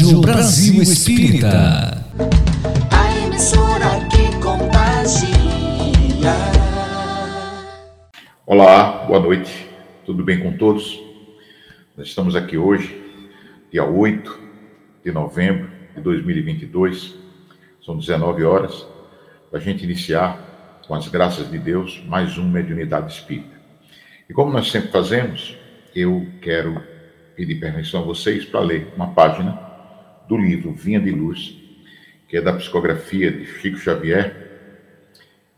Rádio Brasil Espírita. A emissora que contagia. Olá, boa noite. Tudo bem com todos? Nós estamos aqui hoje, dia 8 de novembro de 2022. São 19 horas para a gente iniciar, com as graças de Deus, mais uma mediunidade espírita. E como nós sempre fazemos, eu quero pedir permissão a vocês para ler uma página do livro Vinha de Luz, que é da psicografia de Chico Xavier,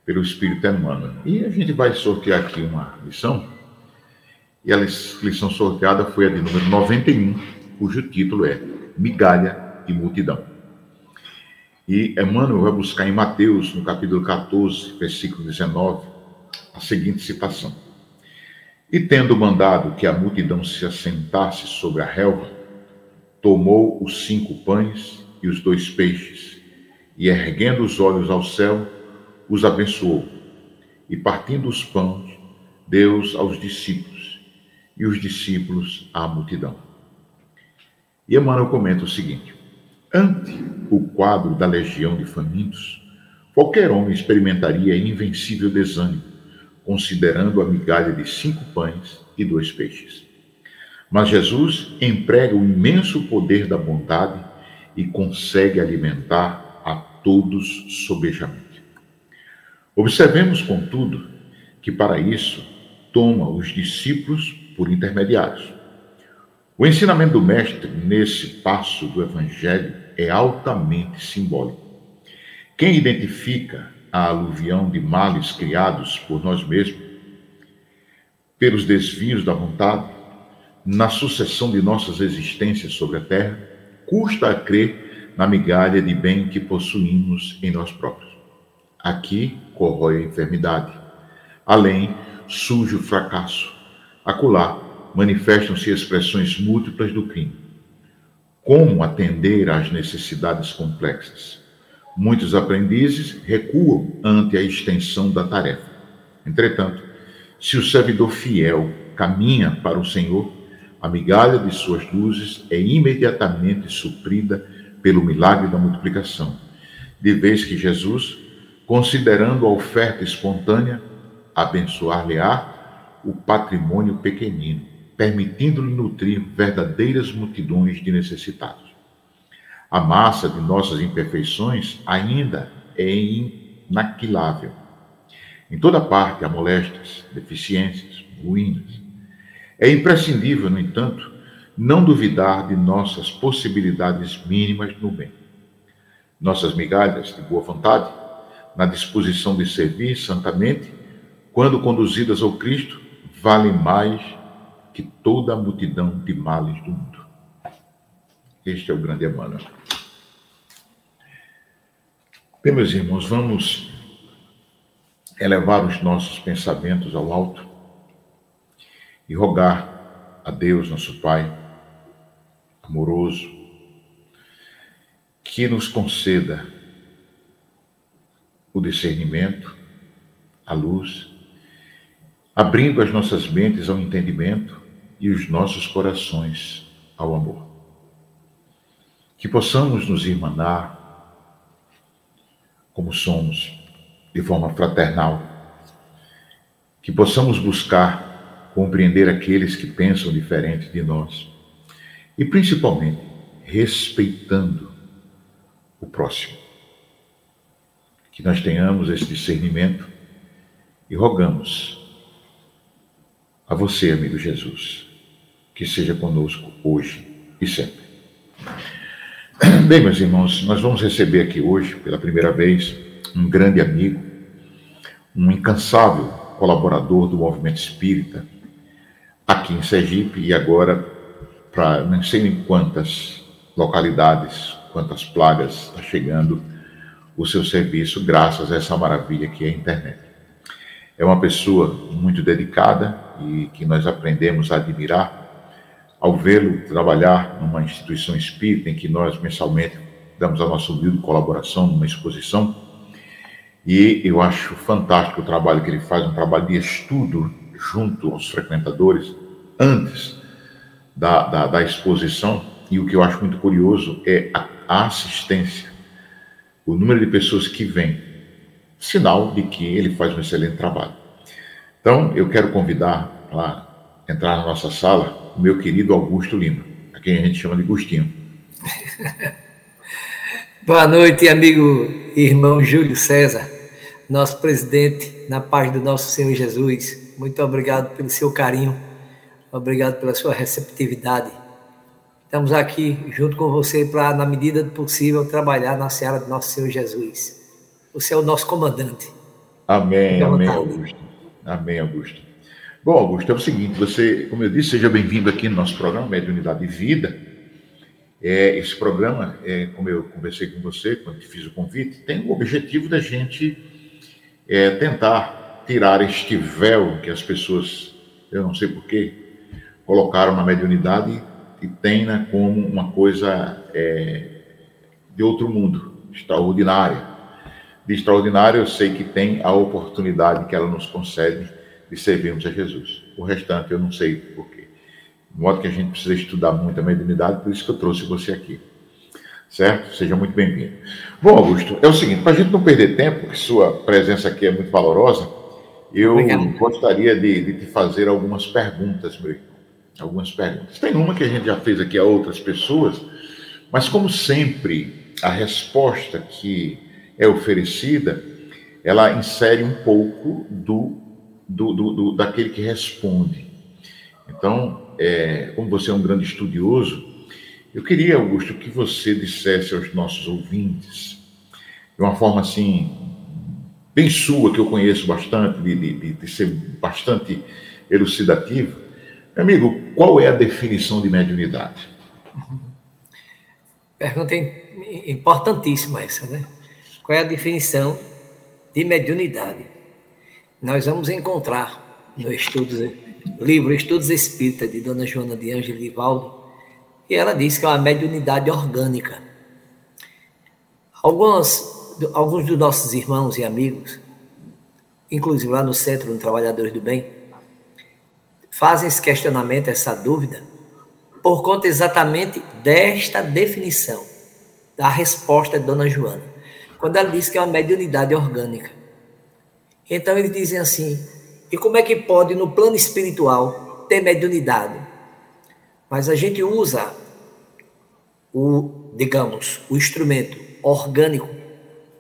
pelo Espírito Emmanuel. E a gente vai sortear aqui uma lição, e a lição sorteada foi a de número 91, cujo título é Migalha e Multidão. E Emmanuel vai buscar em Mateus, no capítulo 14, versículo 19, a seguinte citação. E tendo mandado que a multidão se assentasse sobre a relva, tomou os cinco pães e os dois peixes, e erguendo os olhos ao céu, os abençoou. E partindo os pães, deu aos discípulos, e os discípulos à multidão. E Emmanuel comenta o seguinte: ante o quadro da legião de famintos, qualquer homem experimentaria invencível desânimo considerando a migalha de cinco pães e dois peixes. Mas Jesus emprega o imenso poder da bondade e consegue alimentar a todos sobejamente. Observemos, contudo, que para isso toma os discípulos por intermediários. O ensinamento do Mestre nesse passo do Evangelho é altamente simbólico. Quem identifica a aluvião de males criados por nós mesmos, pelos desvios da vontade, na sucessão de nossas existências sobre a terra, custa a crer na migalha de bem que possuímos em nós próprios. Aqui corrói a enfermidade, além surge o fracasso, acolá manifestam-se expressões múltiplas do crime. Como atender às necessidades complexas? Muitos aprendizes recuam ante a extensão da tarefa. Entretanto, se o servidor fiel caminha para o Senhor, a migalha de suas luzes é imediatamente suprida pelo milagre da multiplicação, de vez que Jesus, considerando a oferta espontânea, abençoar-lhe-á o patrimônio pequenino, permitindo-lhe nutrir verdadeiras multidões de necessitados. A massa de nossas imperfeições ainda é inaquilável. Em toda parte há moléstias, deficiências, ruínas. É imprescindível, no entanto, não duvidar de nossas possibilidades mínimas no bem. Nossas migalhas de boa vontade, na disposição de servir santamente, quando conduzidas ao Cristo, valem mais que toda a multidão de males do mundo. Este é o grande Emmanuel. Bem, meus irmãos, vamos elevar os nossos pensamentos ao alto e rogar a Deus, nosso Pai amoroso, que nos conceda o discernimento, a luz, abrindo as nossas mentes ao entendimento e os nossos corações ao amor. Que possamos nos irmanar como somos, de forma fraternal, que possamos buscar compreender aqueles que pensam diferente de nós e, principalmente, respeitando o próximo. Que nós tenhamos esse discernimento e rogamos a você, amigo Jesus, que seja conosco hoje e sempre. Bem, meus irmãos, nós vamos receber aqui hoje, pela primeira vez, um grande amigo, um incansável colaborador do movimento espírita, aqui em Sergipe e agora para não sei em quantas localidades, quantas plagas está chegando o seu serviço, graças a essa maravilha que é a internet. É uma pessoa muito dedicada e que nós aprendemos a admirar ao vê-lo trabalhar numa instituição espírita em que nós mensalmente damos a nossa humilde colaboração numa exposição. E eu acho fantástico o trabalho que ele faz, um trabalho de estudo junto aos frequentadores antes da, da, da exposição. e o que eu acho muito curioso é a assistência, o número de pessoas que vêm, sinal de que ele faz um excelente trabalho. Então, eu quero convidar para entrar na nossa sala o meu querido Augusto Lima, a quem a gente chama de Gustinho. Boa noite, amigo irmão Júlio César, nosso presidente, na paz do nosso Senhor Jesus. Muito obrigado pelo seu carinho, obrigado pela sua receptividade. Estamos aqui junto com você para, na medida do possível, trabalhar na seara do nosso Senhor Jesus. Você é o nosso comandante. Amém, amém, Augusto. Amém, Augusto. Bom, Augusto, é o seguinte, você, como eu disse, seja bem-vindo aqui no nosso programa Mediunidade de Vida. É, esse programa, é, como eu conversei com você quando te fiz o convite, tem o objetivo da gente é, tentar tirar este véu que as pessoas, eu não sei porquê, colocaram na mediunidade e tem né, como uma coisa é, de outro mundo, extraordinária. De extraordinário, eu sei que tem a oportunidade que ela nos concede de servirmos a Jesus. O restante eu não sei porquê. De modo que a gente precisa estudar muito a mediunidade, por isso que eu trouxe você aqui. Certo? Seja muito bem-vindo. Bom, Augusto, é o seguinte, para a gente não perder tempo, que sua presença aqui é muito valorosa, eu Obrigado. gostaria de, de te fazer algumas perguntas, meu irmão. Algumas perguntas. Tem uma que a gente já fez aqui a outras pessoas, mas como sempre, a resposta que é oferecida, ela insere um pouco do, do, do, do daquele que responde. Então, é, como você é um grande estudioso, eu queria, Augusto, que você dissesse aos nossos ouvintes, de uma forma assim, bem sua, que eu conheço bastante, de, de, de ser bastante elucidativo. Meu amigo, qual é a definição de mediunidade? Pergunta importantíssima essa, né? Qual é a definição de mediunidade? Nós vamos encontrar no livro Estudos Espírita, de Dona Joana de Ângelo Vivaldo, e ela diz que é uma mediunidade orgânica. Alguns, alguns dos nossos irmãos e amigos, inclusive lá no Centro de Trabalhadores do Bem, fazem esse questionamento, essa dúvida, por conta exatamente desta definição, da resposta de Dona Joana, quando ela diz que é uma mediunidade orgânica. Então eles dizem assim: e como é que pode, no plano espiritual, ter mediunidade? Mas a gente usa o, digamos, o instrumento orgânico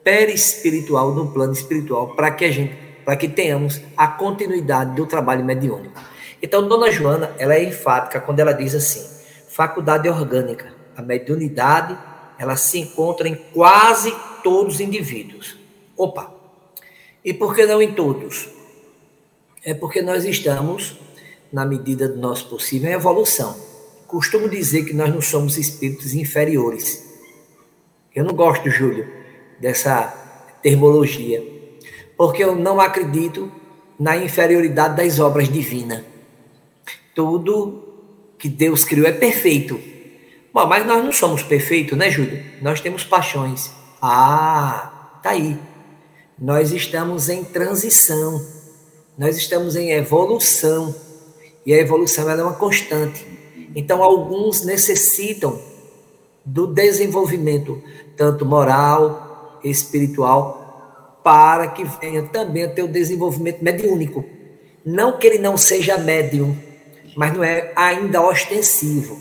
perispiritual no plano espiritual para que a gente, para que tenhamos a continuidade do trabalho mediúnico. Então, Dona Joana, ela é enfática quando ela diz assim: faculdade orgânica, a mediunidade, ela se encontra em quase todos os indivíduos. Opa! E por que não em todos? é porque nós estamos, na medida do nosso possível, em evolução. Costumo dizer que nós não somos espíritos inferiores. Eu não gosto, Júlio, dessa termologia, porque eu não acredito na inferioridade das obras divinas. Tudo que Deus criou é perfeito. Bom, mas nós não somos perfeitos, né, Júlio? Nós temos paixões. Ah, tá aí. Nós estamos em transição nós estamos em evolução e a evolução é uma constante. Então, alguns necessitam do desenvolvimento, tanto moral, espiritual, para que venha também a ter o desenvolvimento mediúnico. Não que ele não seja médium, mas não é ainda ostensivo.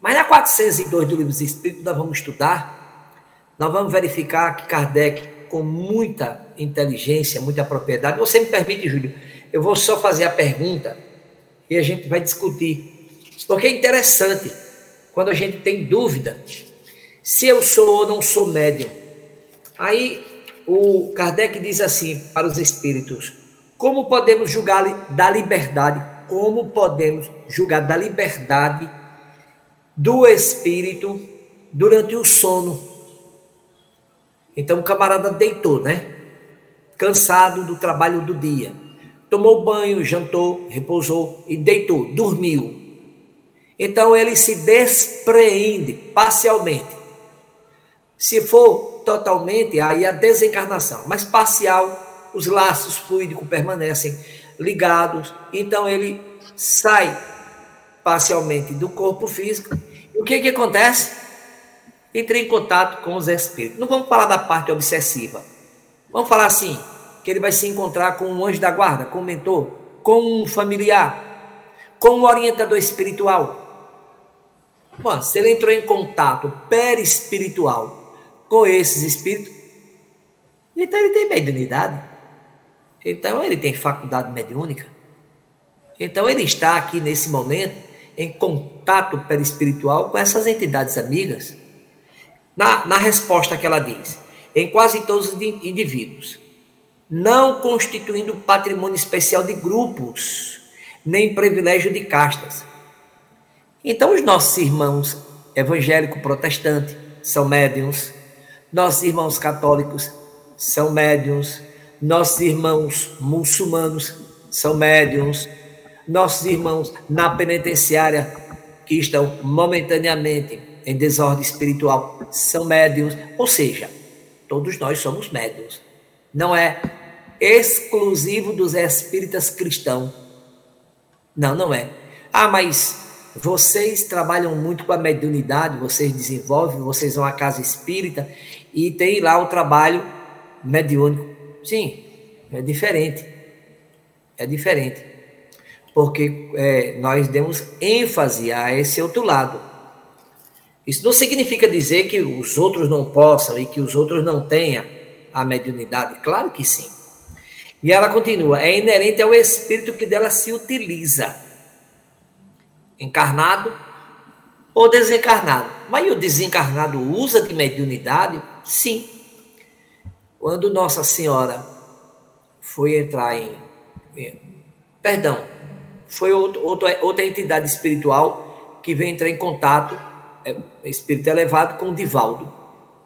Mas na 402 do Livro dos Espíritos, nós vamos estudar, nós vamos verificar que Kardec com muita inteligência, muita propriedade. Você me permite, Júlio, eu vou só fazer a pergunta e a gente vai discutir. Porque é interessante quando a gente tem dúvida se eu sou ou não sou médium. Aí o Kardec diz assim para os espíritos: como podemos julgar da liberdade? Como podemos julgar da liberdade do espírito durante o sono? Então o camarada deitou, né? Cansado do trabalho do dia. Tomou banho, jantou, repousou e deitou, dormiu. Então ele se despreende parcialmente. Se for totalmente, aí a desencarnação, mas parcial, os laços fluídicos permanecem ligados, então ele sai parcialmente do corpo físico e O que que acontece? Entrei em contato com os espíritos. Não vamos falar da parte obsessiva. Vamos falar assim, que ele vai se encontrar com um anjo da guarda, com um mentor, com um familiar, com um orientador espiritual. Bom, se ele entrou em contato perispiritual com esses espíritos, então ele tem mediunidade. Então ele tem faculdade mediúnica. Então ele está aqui nesse momento em contato perispiritual com essas entidades amigas. Na, na resposta que ela diz, em quase todos os indivíduos, não constituindo patrimônio especial de grupos, nem privilégio de castas. Então, os nossos irmãos evangélico-protestantes são médiums, nossos irmãos católicos são médiums, nossos irmãos muçulmanos são médiums, nossos irmãos na penitenciária que estão momentaneamente em desordem espiritual são médiums, ou seja, todos nós somos médiums. Não é exclusivo dos espíritas cristãos. Não, não é. Ah, mas vocês trabalham muito com a mediunidade, vocês desenvolvem, vocês vão à casa espírita e tem lá o trabalho mediúnico. Sim, é diferente. É diferente porque é, nós demos ênfase a esse outro lado. Isso não significa dizer que os outros não possam e que os outros não tenham a mediunidade. Claro que sim. E ela continua: é inerente ao espírito que dela se utiliza, encarnado ou desencarnado. Mas o desencarnado usa de mediunidade? Sim. Quando Nossa Senhora foi entrar em. Perdão, foi outro, outra entidade espiritual que veio entrar em contato, é, espírito elevado, com o Divaldo.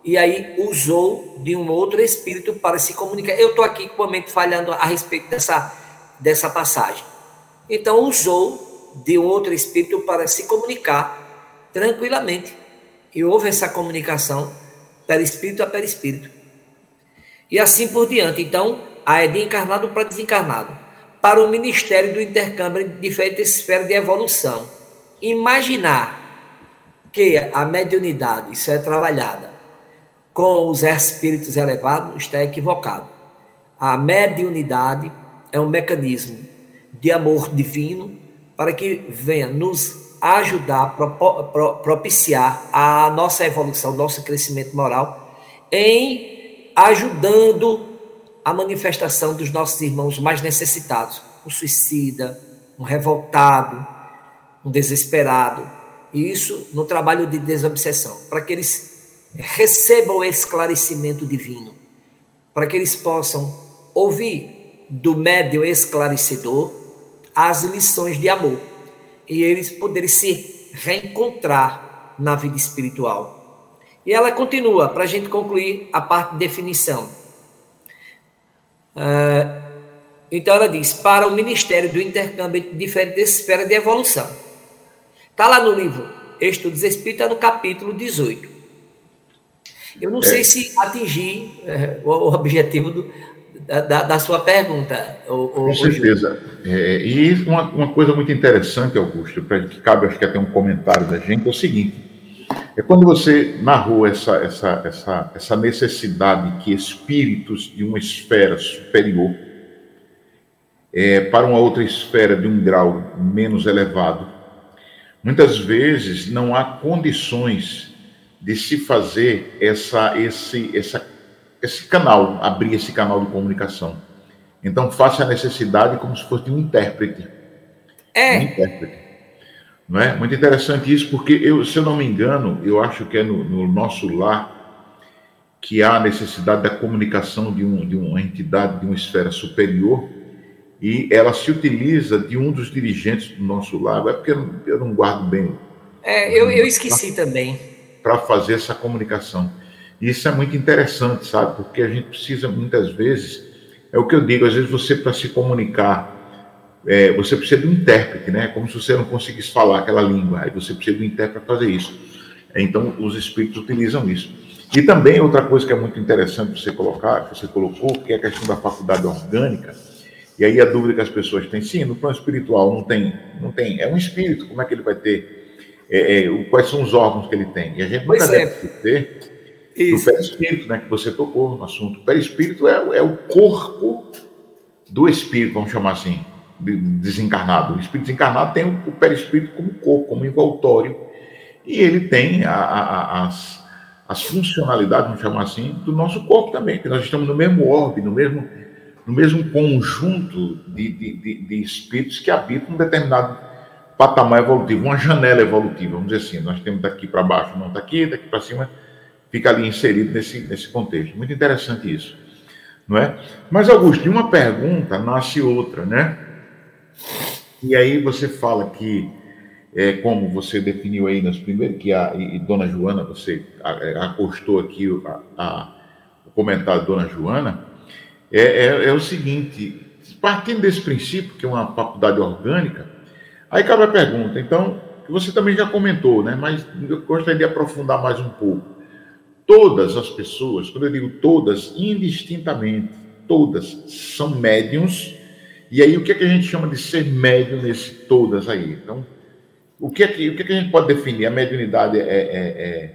E aí usou de um outro espírito para se comunicar. Eu estou aqui com a mente falhando a respeito dessa, dessa passagem. Então usou de um outro espírito para se comunicar tranquilamente. E houve essa comunicação perispírito a perispírito. E assim por diante. Então, a é de encarnado para desencarnado para o Ministério do Intercâmbio de diferentes esferas de evolução. Imaginar que a mediunidade, isso é trabalhada com os espíritos elevados, está equivocado. A mediunidade é um mecanismo de amor divino para que venha nos ajudar, propiciar a nossa evolução, nosso crescimento moral, em ajudando a manifestação dos nossos irmãos mais necessitados, um suicida, um revoltado, um desesperado. E isso no trabalho de desobsessão, para que eles recebam o esclarecimento divino, para que eles possam ouvir do médium esclarecedor as lições de amor e eles poderem se reencontrar na vida espiritual. E ela continua, para a gente concluir a parte de definição. Uh, então ela diz: para o Ministério do Intercâmbio de diferentes esferas de evolução. Está lá no livro Estudos Espíritas, no capítulo 18. Eu não é. sei se atingi é, o, objetivo do, da, da, sua pergunta. O, Com certeza. É, e uma, uma coisa muito interessante, Augusto, que cabe acho que até um comentário da gente, é o seguinte é quando você narrou essa, essa, essa, essa necessidade que espíritos de uma esfera superior é, para uma outra esfera de um grau menos elevado, muitas vezes não há condições de se fazer essa, esse, essa, esse canal, abrir esse canal de comunicação. Então, faça a necessidade como se fosse um intérprete. É. Um intérprete. Não é? Muito interessante isso, porque eu, se eu não me engano, eu acho que é no, no nosso lar que há a necessidade da comunicação de, um, de uma entidade de uma esfera superior e ela se utiliza de um dos dirigentes do nosso lar. É porque eu não guardo bem. É, eu, eu esqueci pra, também. Para fazer essa comunicação. Isso é muito interessante, sabe? Porque a gente precisa muitas vezes, é o que eu digo, às vezes você para se comunicar é, você precisa de um intérprete, né? Como se você não conseguisse falar aquela língua, aí você precisa de um intérprete para fazer isso. Então, os espíritos utilizam isso. E também outra coisa que é muito interessante você colocar, que você colocou, que é a questão da faculdade orgânica. E aí a dúvida que as pessoas têm, sim, no plano espiritual não tem, não tem, é um espírito, como é que ele vai ter é, é, quais são os órgãos que ele tem. E a gente nunca Pois deve é. Esquecer do Isso. perispírito, né, que você tocou no assunto. O perispírito é, é o corpo do espírito, vamos chamar assim, de- desencarnado. O espírito desencarnado tem o, perispírito como corpo, como envoltório, e ele tem a- a- as, as funcionalidades, vamos chamar assim, do nosso corpo também, nós estamos no mesmo orbe, no mesmo, no mesmo conjunto de, de, de, de espíritos que habitam um determinado patamar evolutivo, uma janela evolutiva, vamos dizer assim. Nós temos daqui para baixo, não daqui, daqui para cima, fica ali inserido nesse, nesse contexto. Muito interessante isso, não é? Mas, Augusto, de uma pergunta nasce outra, né? E aí você fala que, é, como você definiu aí nas primeiras, que a e, Dona Joana, você é, acostou aqui a- a- o comentário de Dona Joana, é, é, é o seguinte, partindo desse princípio, que é uma faculdade orgânica, aí cabe a pergunta, então, você também já comentou, né? Mas eu gostaria de aprofundar mais um pouco. Todas as pessoas, quando eu digo todas, indistintamente, todas são médiums. E aí, o que, é que a gente chama de ser médium nesse todas aí? Então, o que é que, o que, é que a gente pode definir? A mediunidade é, é,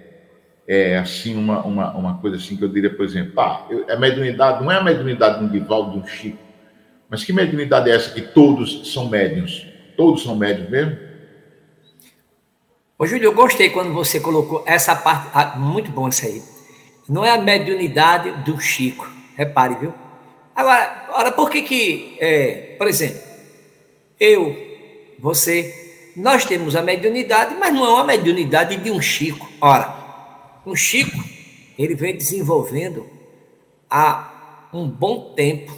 é, é, assim, uma, uma, uma coisa assim que eu diria, por exemplo, tá, eu- a mediunidade não é a mediunidade de um Divaldo, de um Chico, mas que mediunidade é essa que todos são médiums? Todos são médiums mesmo? Ô, Júlio, eu gostei quando você colocou essa parte. ah, muito bom isso aí. Não é a mediunidade do Chico. Repare, viu? Agora, ora, por que que, é, por exemplo, eu, você, nós temos a mediunidade, mas não é uma mediunidade de um Chico. Ora, um Chico, ele vem desenvolvendo há um bom tempo,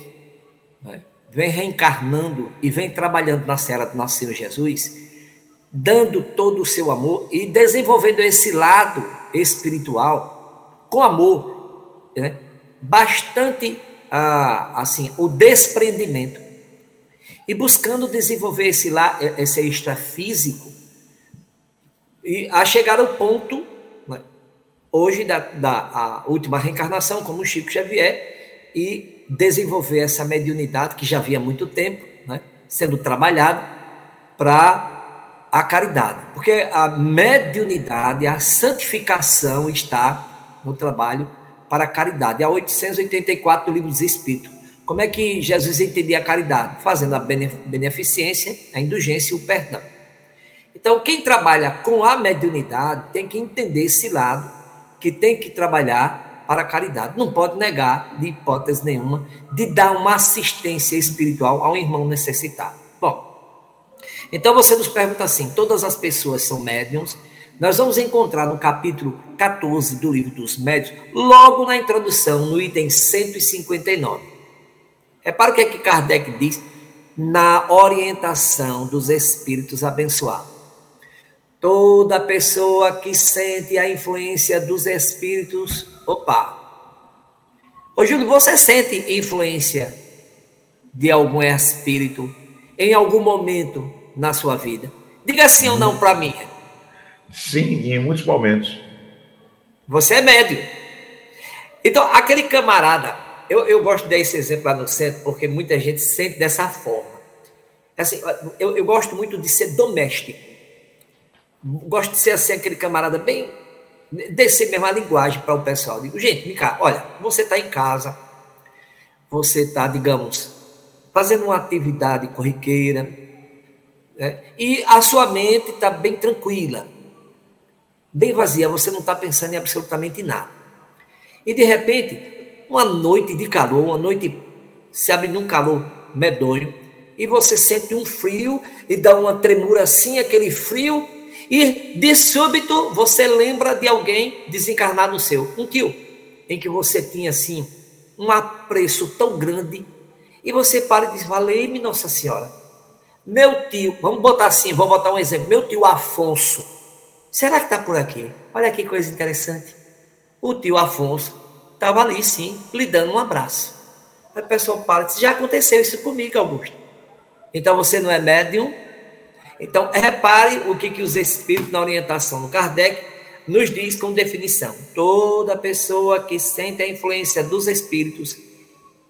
né? vem reencarnando e vem trabalhando na cela do Senhor Jesus, dando todo o seu amor e desenvolvendo esse lado espiritual com amor, né? bastante ah, assim o desprendimento e buscando desenvolver esse lá esse extrafísico e a chegar ao ponto né, hoje da, da última reencarnação como Chico Xavier e desenvolver essa mediunidade que já havia muito tempo né, sendo trabalhado para a caridade, porque a mediunidade, a santificação está no trabalho para a caridade. Há 884 do Livro dos Espíritos. Como é que Jesus entendia a caridade? Fazendo a beneficência, a indulgência e o perdão. Então, quem trabalha com a mediunidade tem que entender esse lado, que tem que trabalhar para a caridade. Não pode negar, de hipótese nenhuma, de dar uma assistência espiritual ao irmão necessitado. Então você nos pergunta assim: todas as pessoas são médiums? Nós vamos encontrar no capítulo 14 do livro dos médios, logo na introdução, no item 159. Repara o que é que Kardec diz na orientação dos espíritos abençoados. Toda pessoa que sente a influência dos espíritos. Opa! Ô Júlio, você sente influência de algum espírito em algum momento na sua vida? Diga sim ou não para mim. Sim, em muitos momentos. Você é médio. Então, aquele camarada, eu, eu gosto de dar esse exemplo lá no centro, porque muita gente sente dessa forma. Assim, eu, eu gosto muito de ser doméstico. Gosto de ser assim, aquele camarada bem. descer mesmo a linguagem para o pessoal. Digo, gente, vem cá, olha, você está em casa, você está, digamos, fazendo uma atividade corriqueira, né? e a sua mente está bem tranquila, bem vazia, você não está pensando em absolutamente nada. E de repente, uma noite de calor, uma noite se abre num calor medonho, e você sente um frio e dá uma tremura assim, aquele frio, e de súbito você lembra de alguém desencarnado seu, um tio, em que você tinha assim um apreço tão grande, e você para e diz: Valei-me, Nossa Senhora. Meu tio, vamos botar assim, vou botar um exemplo. Meu tio Afonso, será que está por aqui? Olha que coisa interessante. O tio Afonso estava ali, sim, lhe dando um abraço. Aí a pessoa para Já aconteceu isso comigo, Augusto. Então você não é médium? Então repare o que, que os espíritos, na orientação do Kardec, nos diz com definição. Toda pessoa que sente a influência dos espíritos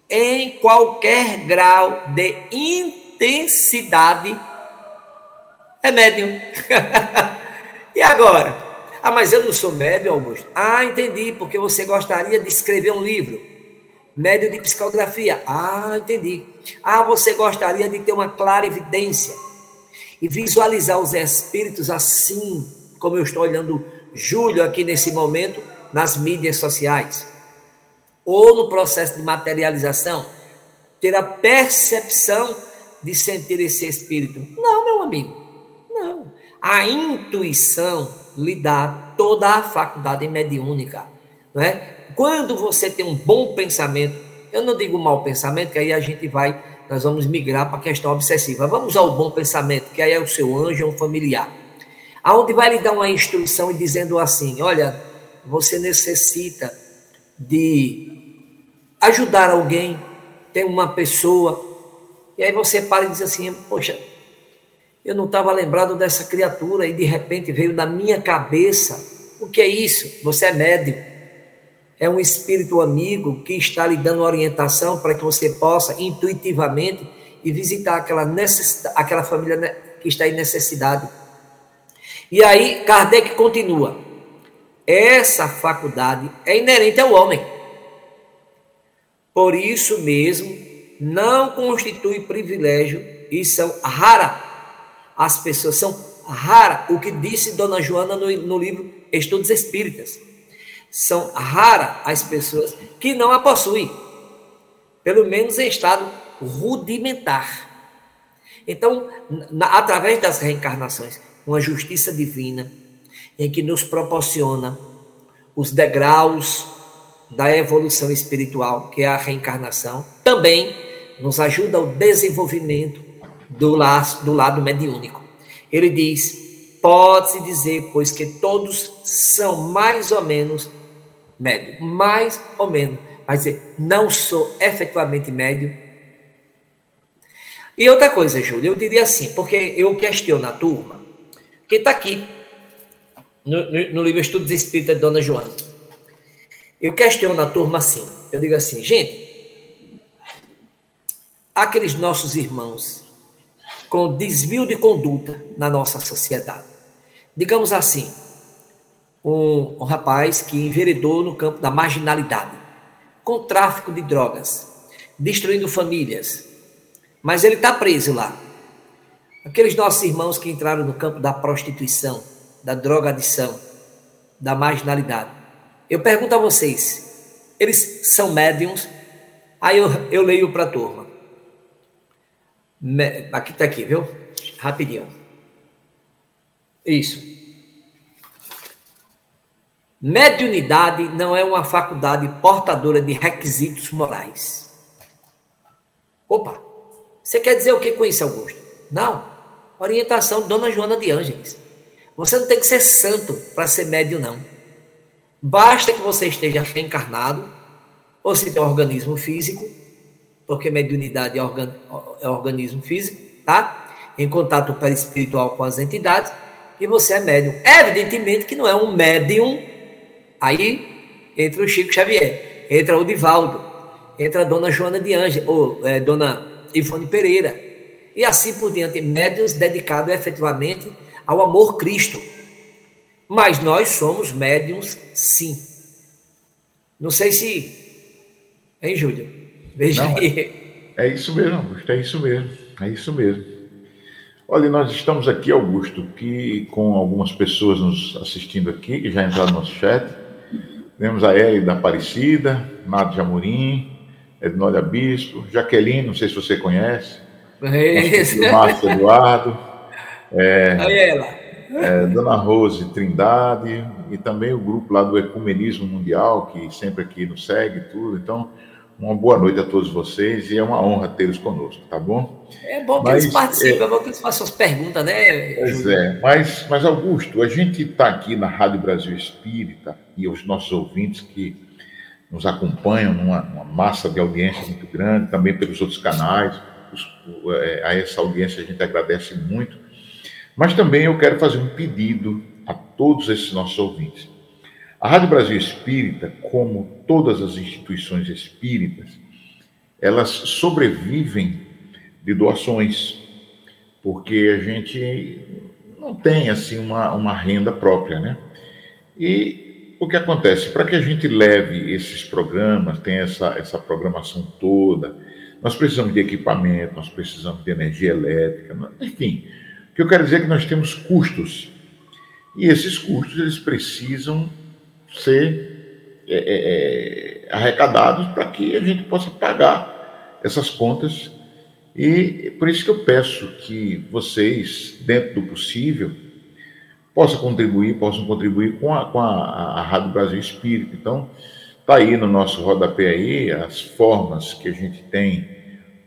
em qualquer grau de intensidade é médium. E agora? Ah, mas eu não sou médio, Augusto. Ah, entendi, porque você gostaria de escrever um livro. Médio de psicografia. Ah, entendi. Ah, você gostaria de ter uma clara evidência e visualizar os espíritos assim, como eu estou olhando Júlio aqui nesse momento, nas mídias sociais. Ou no processo de materialização, ter a percepção de sentir esse espírito. Não, meu amigo. Não. A intuição lhe dá toda a faculdade mediúnica. Não é? Quando você tem um bom pensamento, eu não digo mau pensamento, que aí a gente vai, nós vamos migrar para a questão obsessiva. Vamos ao bom pensamento, que aí é o seu anjo, é um familiar. Aonde vai lhe dar uma instrução e dizendo assim: olha, você necessita de ajudar alguém, tem uma pessoa e aí você para e diz assim: Poxa, eu não estava lembrado dessa criatura e de repente veio na minha cabeça. O que é isso? Você é médico. É um espírito amigo que está lhe dando orientação para que você possa intuitivamente e visitar aquela, necessidade, aquela família que está em necessidade. E aí Kardec continua: essa faculdade é inerente ao homem. Por isso mesmo, não constitui privilégio e são rara. As pessoas são rara. O que disse Dona Joana no, no livro Estudos Espíritas. São rara as pessoas que não a possuem, pelo menos em estado rudimentar. Então, na, através das reencarnações, uma justiça divina em que nos proporciona os degraus da evolução espiritual, que é a reencarnação, também nos ajuda ao desenvolvimento do, lado, do lado mediúnico. Ele diz: pode-se dizer, pois, que todos são mais ou menos médio, mais ou menos. Mas dizer, não sou efetivamente médio. E outra coisa, Júlio, eu diria assim, porque eu questiono a turma, que está aqui, no, no, no livro Estudos Espíritas de Dona Joana. Eu questiono a turma assim, eu digo assim, gente, aqueles nossos irmãos com desvio de conduta na nossa sociedade. Digamos assim, um, um rapaz que enveredou no campo da marginalidade, com tráfico de drogas, destruindo famílias, mas ele está preso lá. Aqueles nossos irmãos que entraram no campo da prostituição, da drogadição, da marginalidade. Eu pergunto a vocês, eles são médiums? Aí eu, eu leio para a turma. Aqui está aqui, viu? Rapidinho. Isso. Mediunidade não é uma faculdade portadora de requisitos morais. Opa! Você quer dizer o que com isso, Augusto? Não. Orientação de Dona Joana de Ângeles. Você não tem que ser santo para ser médium, não. Basta que você esteja reencarnado, ou se tem um organismo físico, porque mediunidade é, é organismo físico, tá? Em contato perispiritual com as entidades, e você é médium. Evidentemente que não é um médium, aí entra o Chico Xavier, entra o Divaldo, entra a dona Joana de Anjos, ou é, dona Ivone Pereira, e assim por diante, médiums dedicados efetivamente ao amor Cristo. Mas nós somos médiums, sim. Não sei se. Hein, Júlio? Veja Não, aí. É, é isso mesmo, Augusto, é isso mesmo, é isso mesmo. Olha, nós estamos aqui, Augusto, que com algumas pessoas nos assistindo aqui, que já entraram no nosso chat. Temos a Eli da Aparecida, Nato de Amorim, Ednólia Bispo, Jaqueline, não sei se você conhece. É Márcio Eduardo. É, Aí ela. É, Dona Rose Trindade, e também o grupo lá do Ecumenismo Mundial, que sempre aqui nos segue tudo. Então, uma boa noite a todos vocês e é uma honra tê-los conosco, tá bom? É bom que mas, eles participem, é, é bom que eles façam as perguntas, né? Pois é, mas, mas Augusto, a gente está aqui na Rádio Brasil Espírita e os nossos ouvintes que nos acompanham numa, numa massa de audiência muito grande, também pelos outros canais, os, é, a essa audiência a gente agradece muito, mas também eu quero fazer um pedido a todos esses nossos ouvintes a Rádio Brasil Espírita, como todas as instituições espíritas, elas sobrevivem de doações, porque a gente não tem assim uma, uma renda própria, né? E o que acontece? Para que a gente leve esses programas, tenha essa, essa programação toda, nós precisamos de equipamento, nós precisamos de energia elétrica, enfim. O que eu quero dizer é que nós temos custos. E esses custos, eles precisam ser é, é, é arrecadados para que a gente possa pagar essas contas e por isso que eu peço que vocês, dentro do possível, possam contribuir, possam contribuir com a, com a, a Rádio Brasil Espírito. Então, está aí no nosso rodapé aí as formas que a gente tem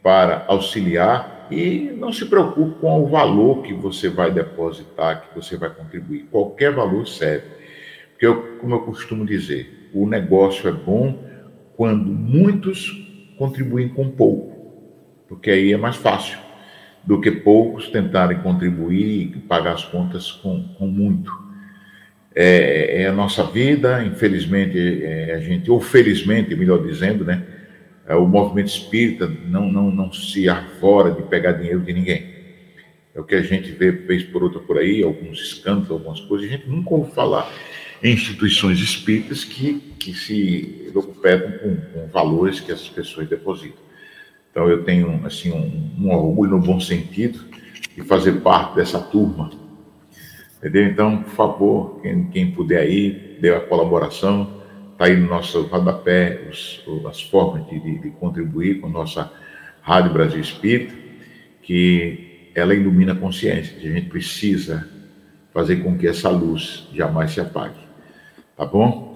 para auxiliar e não se preocupe com o valor que você vai depositar, que você vai contribuir. Qualquer valor serve. Porque, eu, como eu costumo dizer, o negócio é bom quando muitos contribuem com pouco porque aí é mais fácil do que poucos tentarem contribuir e pagar as contas com, com muito. É, é, a nossa vida, infelizmente, é, a gente, ou felizmente, melhor dizendo, né, é, o movimento espírita não, não, não se arvora de pegar dinheiro de ninguém. É o que a gente vê vez por outra por aí, alguns escândalos, algumas coisas, a gente nunca ouve falar instituições espíritas que, que se preocupam com, com valores que essas pessoas depositam. Então eu tenho assim um, um orgulho no bom sentido de fazer parte dessa turma. Entendeu? Então, por favor, quem, quem puder aí, dê a colaboração. Está aí no nosso rodapé os, as formas de, de, de contribuir com a nossa Rádio Brasil Espírita, que ela ilumina a consciência, a gente precisa fazer com que essa luz jamais se apague. Tá bom?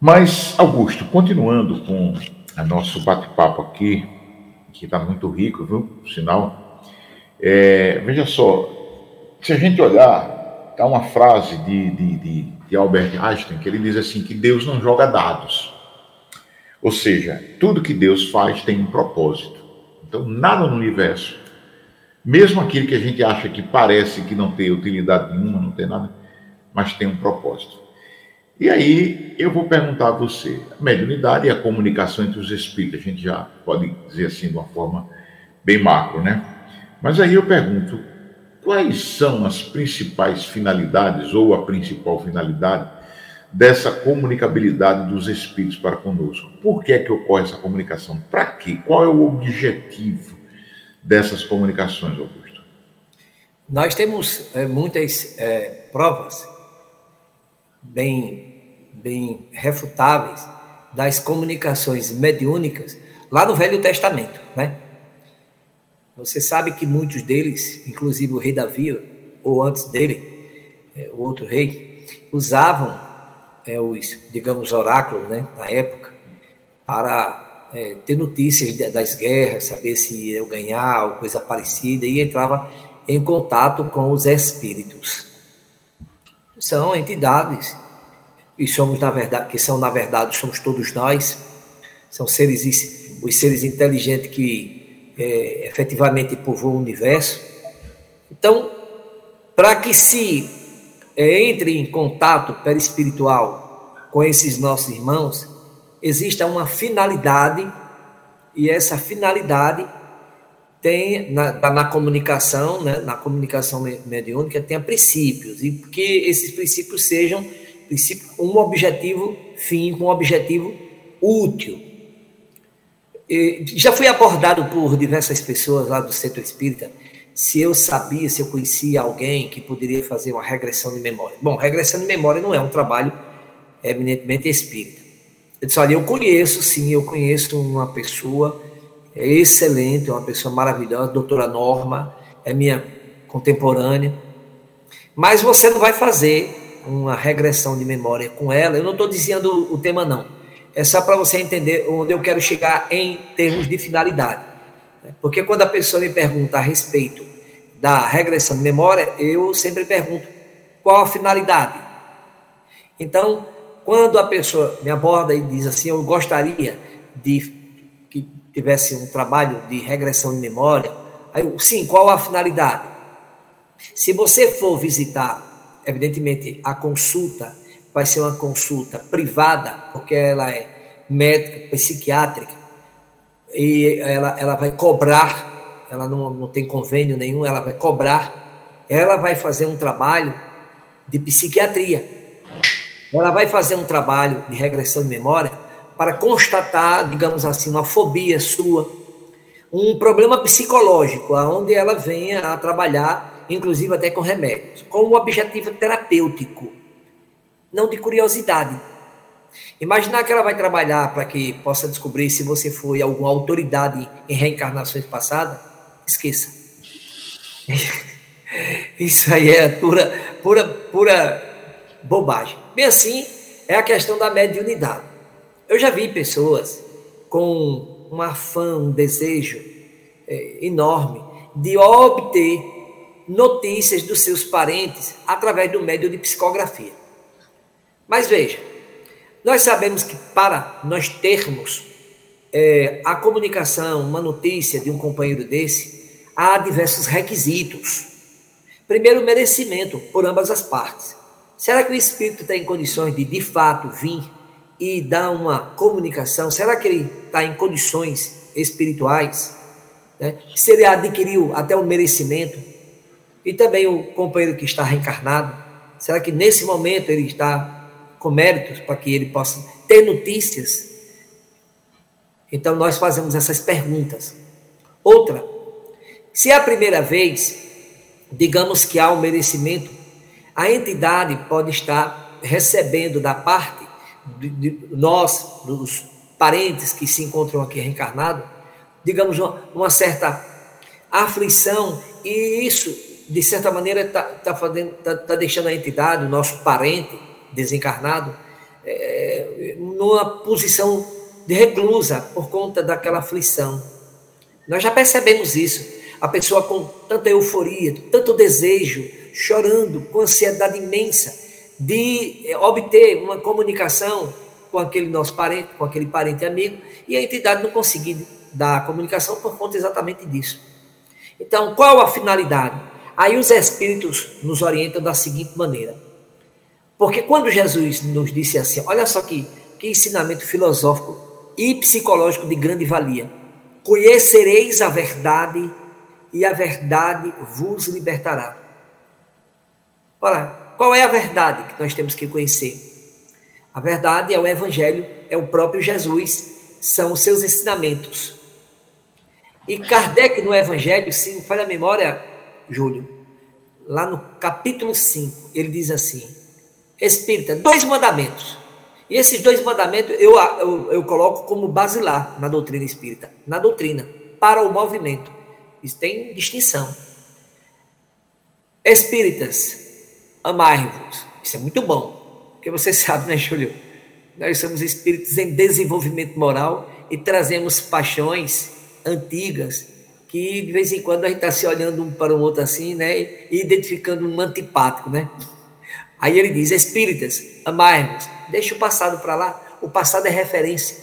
Mas, Augusto, continuando com o nosso bate-papo aqui, que está muito rico, viu? Sinal. É, veja só, se a gente olhar, há uma frase de, de, de, de Albert Einstein que ele diz assim: que Deus não joga dados. Ou seja, tudo que Deus faz tem um propósito. Então, nada no universo, mesmo aquilo que a gente acha que parece que não tem utilidade nenhuma, não tem nada, mas tem um propósito. E aí eu vou perguntar a você, a mediunidade e a comunicação entre os espíritos, a gente já pode dizer assim de uma forma bem macro, né? Mas aí eu pergunto, quais são as principais finalidades ou a principal finalidade dessa comunicabilidade dos espíritos para conosco? Por que é que ocorre essa comunicação? Para quê? Qual é o objetivo dessas comunicações, Augusto? Nós temos é, muitas é, provas bem, bem refutáveis das comunicações mediúnicas lá no Velho Testamento, né? Você sabe que muitos deles, inclusive o rei Davi, ou antes dele, é, o outro rei, usavam é, os, digamos, oráculos, né, na época, para é, ter notícias das guerras, saber se eu ganhar ou coisa parecida, e entrava em contato com os espíritos são entidades e somos na verdade que são na verdade somos todos nós são seres os seres inteligentes que é, efetivamente povoam o universo. Então para que se é, entre em contato perispiritual com esses nossos irmãos exista uma finalidade e essa finalidade tem na, tá na comunicação, né, na comunicação mediúnica, tenha princípios, e que esses princípios sejam um objetivo fim, um objetivo útil. E já fui abordado por diversas pessoas lá do setor espírita se eu sabia, se eu conhecia alguém que poderia fazer uma regressão de memória. Bom, regressão de memória não é um trabalho eminentemente espírita. Eu disse, olha, eu conheço, sim, eu conheço uma pessoa é excelente, é uma pessoa maravilhosa, doutora Norma, é minha contemporânea. Mas você não vai fazer uma regressão de memória com ela. Eu não estou dizendo o tema, não. É só para você entender onde eu quero chegar em termos de finalidade. Porque quando a pessoa me pergunta a respeito da regressão de memória, eu sempre pergunto qual a finalidade. Então, quando a pessoa me aborda e diz assim, eu gostaria de tivesse um trabalho de regressão de memória, aí, sim, qual a finalidade? Se você for visitar, evidentemente, a consulta vai ser uma consulta privada, porque ela é médica, psiquiátrica, e ela, ela vai cobrar, ela não, não tem convênio nenhum, ela vai cobrar ela vai fazer um trabalho de psiquiatria. Ela vai fazer um trabalho de regressão de memória para constatar, digamos assim, uma fobia sua, um problema psicológico, aonde ela venha a trabalhar, inclusive até com remédios, com um objetivo terapêutico, não de curiosidade. Imaginar que ela vai trabalhar para que possa descobrir se você foi alguma autoridade em reencarnações passadas, esqueça. Isso aí é pura, pura, pura bobagem. Bem assim, é a questão da mediunidade. Eu já vi pessoas com um afã, um desejo é, enorme de obter notícias dos seus parentes através do médio de psicografia. Mas veja, nós sabemos que para nós termos é, a comunicação, uma notícia de um companheiro desse, há diversos requisitos. Primeiro, merecimento por ambas as partes. Será que o espírito está em condições de, de fato, vir e dar uma comunicação? Será que ele está em condições espirituais? Né? Se ele adquiriu até o merecimento? E também o companheiro que está reencarnado? Será que nesse momento ele está com méritos para que ele possa ter notícias. Então nós fazemos essas perguntas. Outra, se é a primeira vez, digamos que há um merecimento, a entidade pode estar recebendo da parte de, de nós, dos parentes que se encontram aqui reencarnados, digamos, uma, uma certa aflição, e isso, de certa maneira, está tá tá, tá deixando a entidade, o nosso parente, desencarnado, é, numa posição de reclusa por conta daquela aflição. Nós já percebemos isso. A pessoa com tanta euforia, tanto desejo, chorando, com ansiedade imensa de obter uma comunicação com aquele nosso parente, com aquele parente amigo, e a entidade não conseguir dar a comunicação por conta exatamente disso. Então, qual a finalidade? Aí os espíritos nos orientam da seguinte maneira: porque quando Jesus nos disse assim, olha só que, que ensinamento filosófico e psicológico de grande valia. Conhecereis a verdade e a verdade vos libertará. Ora, qual é a verdade que nós temos que conhecer? A verdade é o Evangelho, é o próprio Jesus, são os seus ensinamentos. E Kardec no Evangelho, se não falha a memória, Júlio, lá no capítulo 5, ele diz assim: espírita, dois mandamentos. E esses dois mandamentos eu, eu, eu coloco como basilar na doutrina espírita, na doutrina, para o movimento. Isso tem distinção. Espíritas, amai-vos. Isso é muito bom. Porque você sabe, né, Júlio? Nós somos espíritos em desenvolvimento moral e trazemos paixões antigas que de vez em quando a gente está se olhando um para o outro assim, né? E identificando um antipático, né? Aí ele diz: Espíritas, amai-vos, deixa o passado para lá, o passado é referência.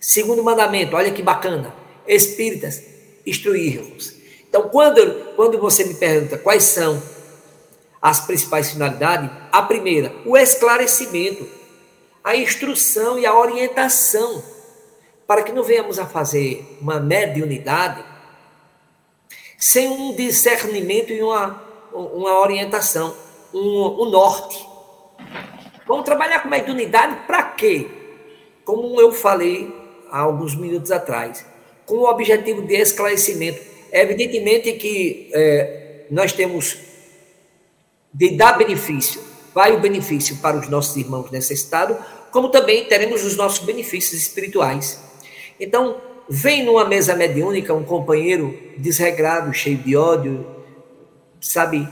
Segundo mandamento, olha que bacana: Espíritas, instruir-vos. Então, quando, quando você me pergunta quais são as principais finalidades, a primeira, o esclarecimento, a instrução e a orientação, para que não venhamos a fazer uma mediunidade sem um discernimento e uma, uma orientação um, um norte. Vamos trabalhar com mediunidade para quê? Como eu falei há alguns minutos atrás, com o objetivo de esclarecimento. Evidentemente que é, nós temos de dar benefício, vai o benefício para os nossos irmãos necessitados, como também teremos os nossos benefícios espirituais. Então, vem numa mesa mediúnica um companheiro desregrado, cheio de ódio, sabe,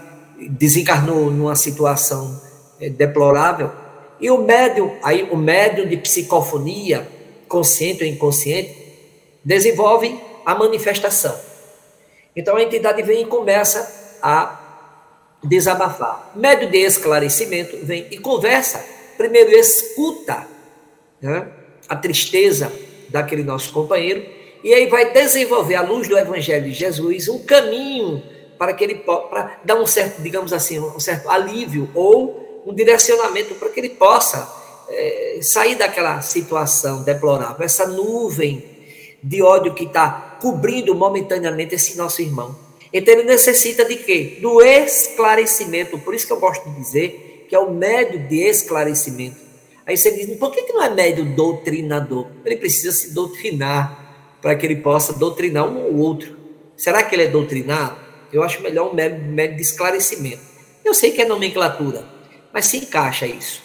desencarnou numa situação eh, deplorável, e o médium, aí o médium de psicofonia, consciente ou inconsciente, desenvolve a manifestação. Então a entidade vem e começa a desabafar. Médio de esclarecimento vem e conversa. Primeiro escuta né, a tristeza daquele nosso companheiro, e aí vai desenvolver, à luz do Evangelho de Jesus, um caminho para que ele para dar um certo, digamos assim, um certo alívio ou um direcionamento para que ele possa é, sair daquela situação deplorável, essa nuvem de ódio que está cobrindo momentaneamente esse nosso irmão. Então ele necessita de quê? Do esclarecimento. Por isso que eu gosto de dizer que é o médio de esclarecimento. Aí você diz, por que, que não é médio doutrinador? Ele precisa se doutrinar para que ele possa doutrinar um ou outro. Será que ele é doutrinado? Eu acho melhor um médio, de esclarecimento. Eu sei que é nomenclatura, mas se encaixa isso.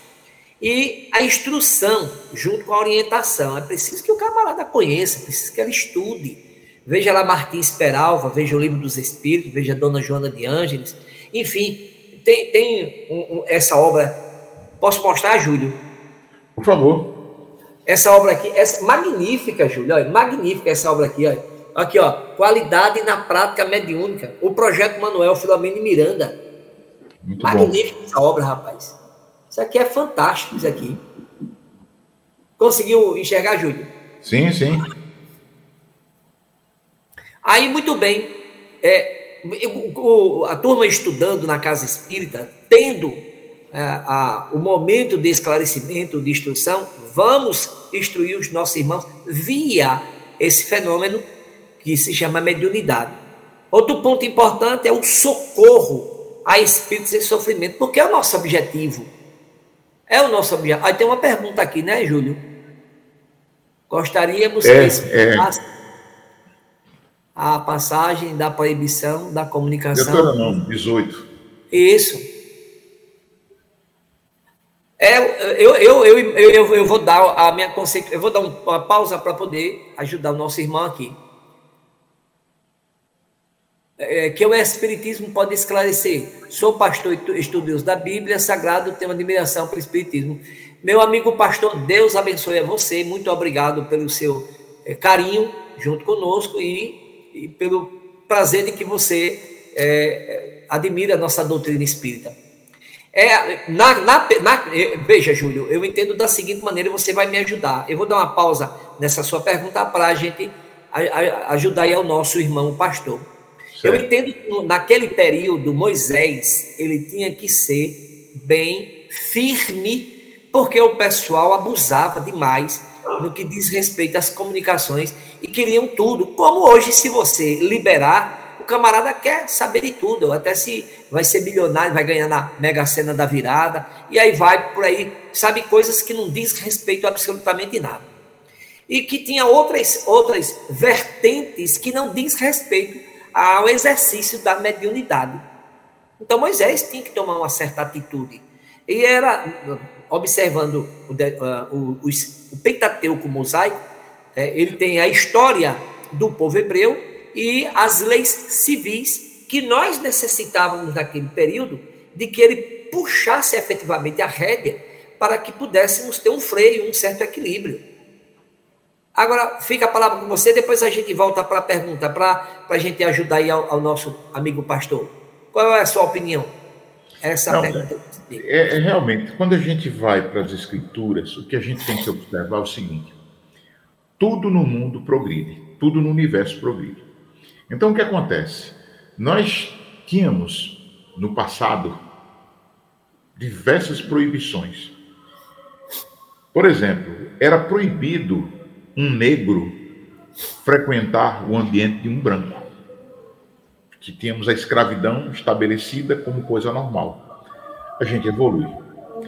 E a instrução, junto com a orientação. É preciso que o camarada conheça, preciso que ele estude. Veja lá Martins Peralva, veja o Livro dos Espíritos, veja Dona Joana de Ângeles. Enfim, tem, tem um, um, essa obra. Posso mostrar, Júlio? Por favor. Essa obra aqui, essa, magnífica, Júlio, olha, magnífica essa obra aqui, olha. Aqui, ó, qualidade na prática mediúnica. O projeto Manuel Filomeno Miranda. Muito Magnífica bom. essa obra, rapaz. Isso aqui é fantástico, isso aqui. Conseguiu enxergar, Júlio? Sim, sim. Aí, muito bem. É, o, a turma estudando na casa espírita, tendo é, a, o momento de esclarecimento, de instrução, vamos instruir os nossos irmãos via esse fenômeno que se chama mediunidade. Outro ponto importante é o socorro a espíritos em sofrimento, porque é o nosso objetivo. É o nosso objetivo. Aí tem uma pergunta aqui, né, Júlio? Gostaríamos é, que é. A passagem da proibição da comunicação. Deuteronômio 18. Isso. É, eu, eu, eu, eu, eu vou dar a minha conceito, eu vou dar uma pausa para poder ajudar o nosso irmão aqui. É, que o Espiritismo pode esclarecer. Sou pastor e estudioso da Bíblia Sagrado, tenho admiração para o Espiritismo. Meu amigo pastor, Deus abençoe a você. Muito obrigado pelo seu é, carinho junto conosco e, e, pelo prazer de que você é, admira a nossa doutrina espírita. É, na, na, na, veja, Júlio, eu entendo da seguinte maneira você vai me ajudar. Eu vou dar uma pausa nessa sua pergunta para a gente ajudar aí ao nosso irmão pastor. Certo. Eu entendo que naquele período Moisés ele tinha que ser bem firme, porque o pessoal abusava demais no que diz respeito às comunicações e queriam tudo. Como hoje, se você liberar, o camarada quer saber de tudo, até se vai ser milionário, vai ganhar na Mega Sena da virada, e aí vai por aí, sabe coisas que não diz respeito absolutamente nada. E que tinha outras, outras vertentes que não diz respeito ao exercício da mediunidade. Então Moisés tinha que tomar uma certa atitude. E era, observando o, o, o, o Pentateuco mosaico, é, ele tem a história do povo hebreu e as leis civis que nós necessitávamos naquele período de que ele puxasse efetivamente a rédea para que pudéssemos ter um freio, um certo equilíbrio. Agora, fica a palavra com você, depois a gente volta para a pergunta, para a gente ajudar aí ao, ao, nosso amigo pastor. Qual é a sua opinião? Essa Não, pergunta. É, é, realmente, quando a gente vai para as escrituras, o que a gente tem que observar é o seguinte: tudo no mundo progride, tudo no universo progride. Então, o que acontece? Nós tínhamos, no passado, diversas proibições. Por exemplo, era proibido um negro frequentar o ambiente de um branco. Que tínhamos a escravidão estabelecida como coisa normal. A gente evolui.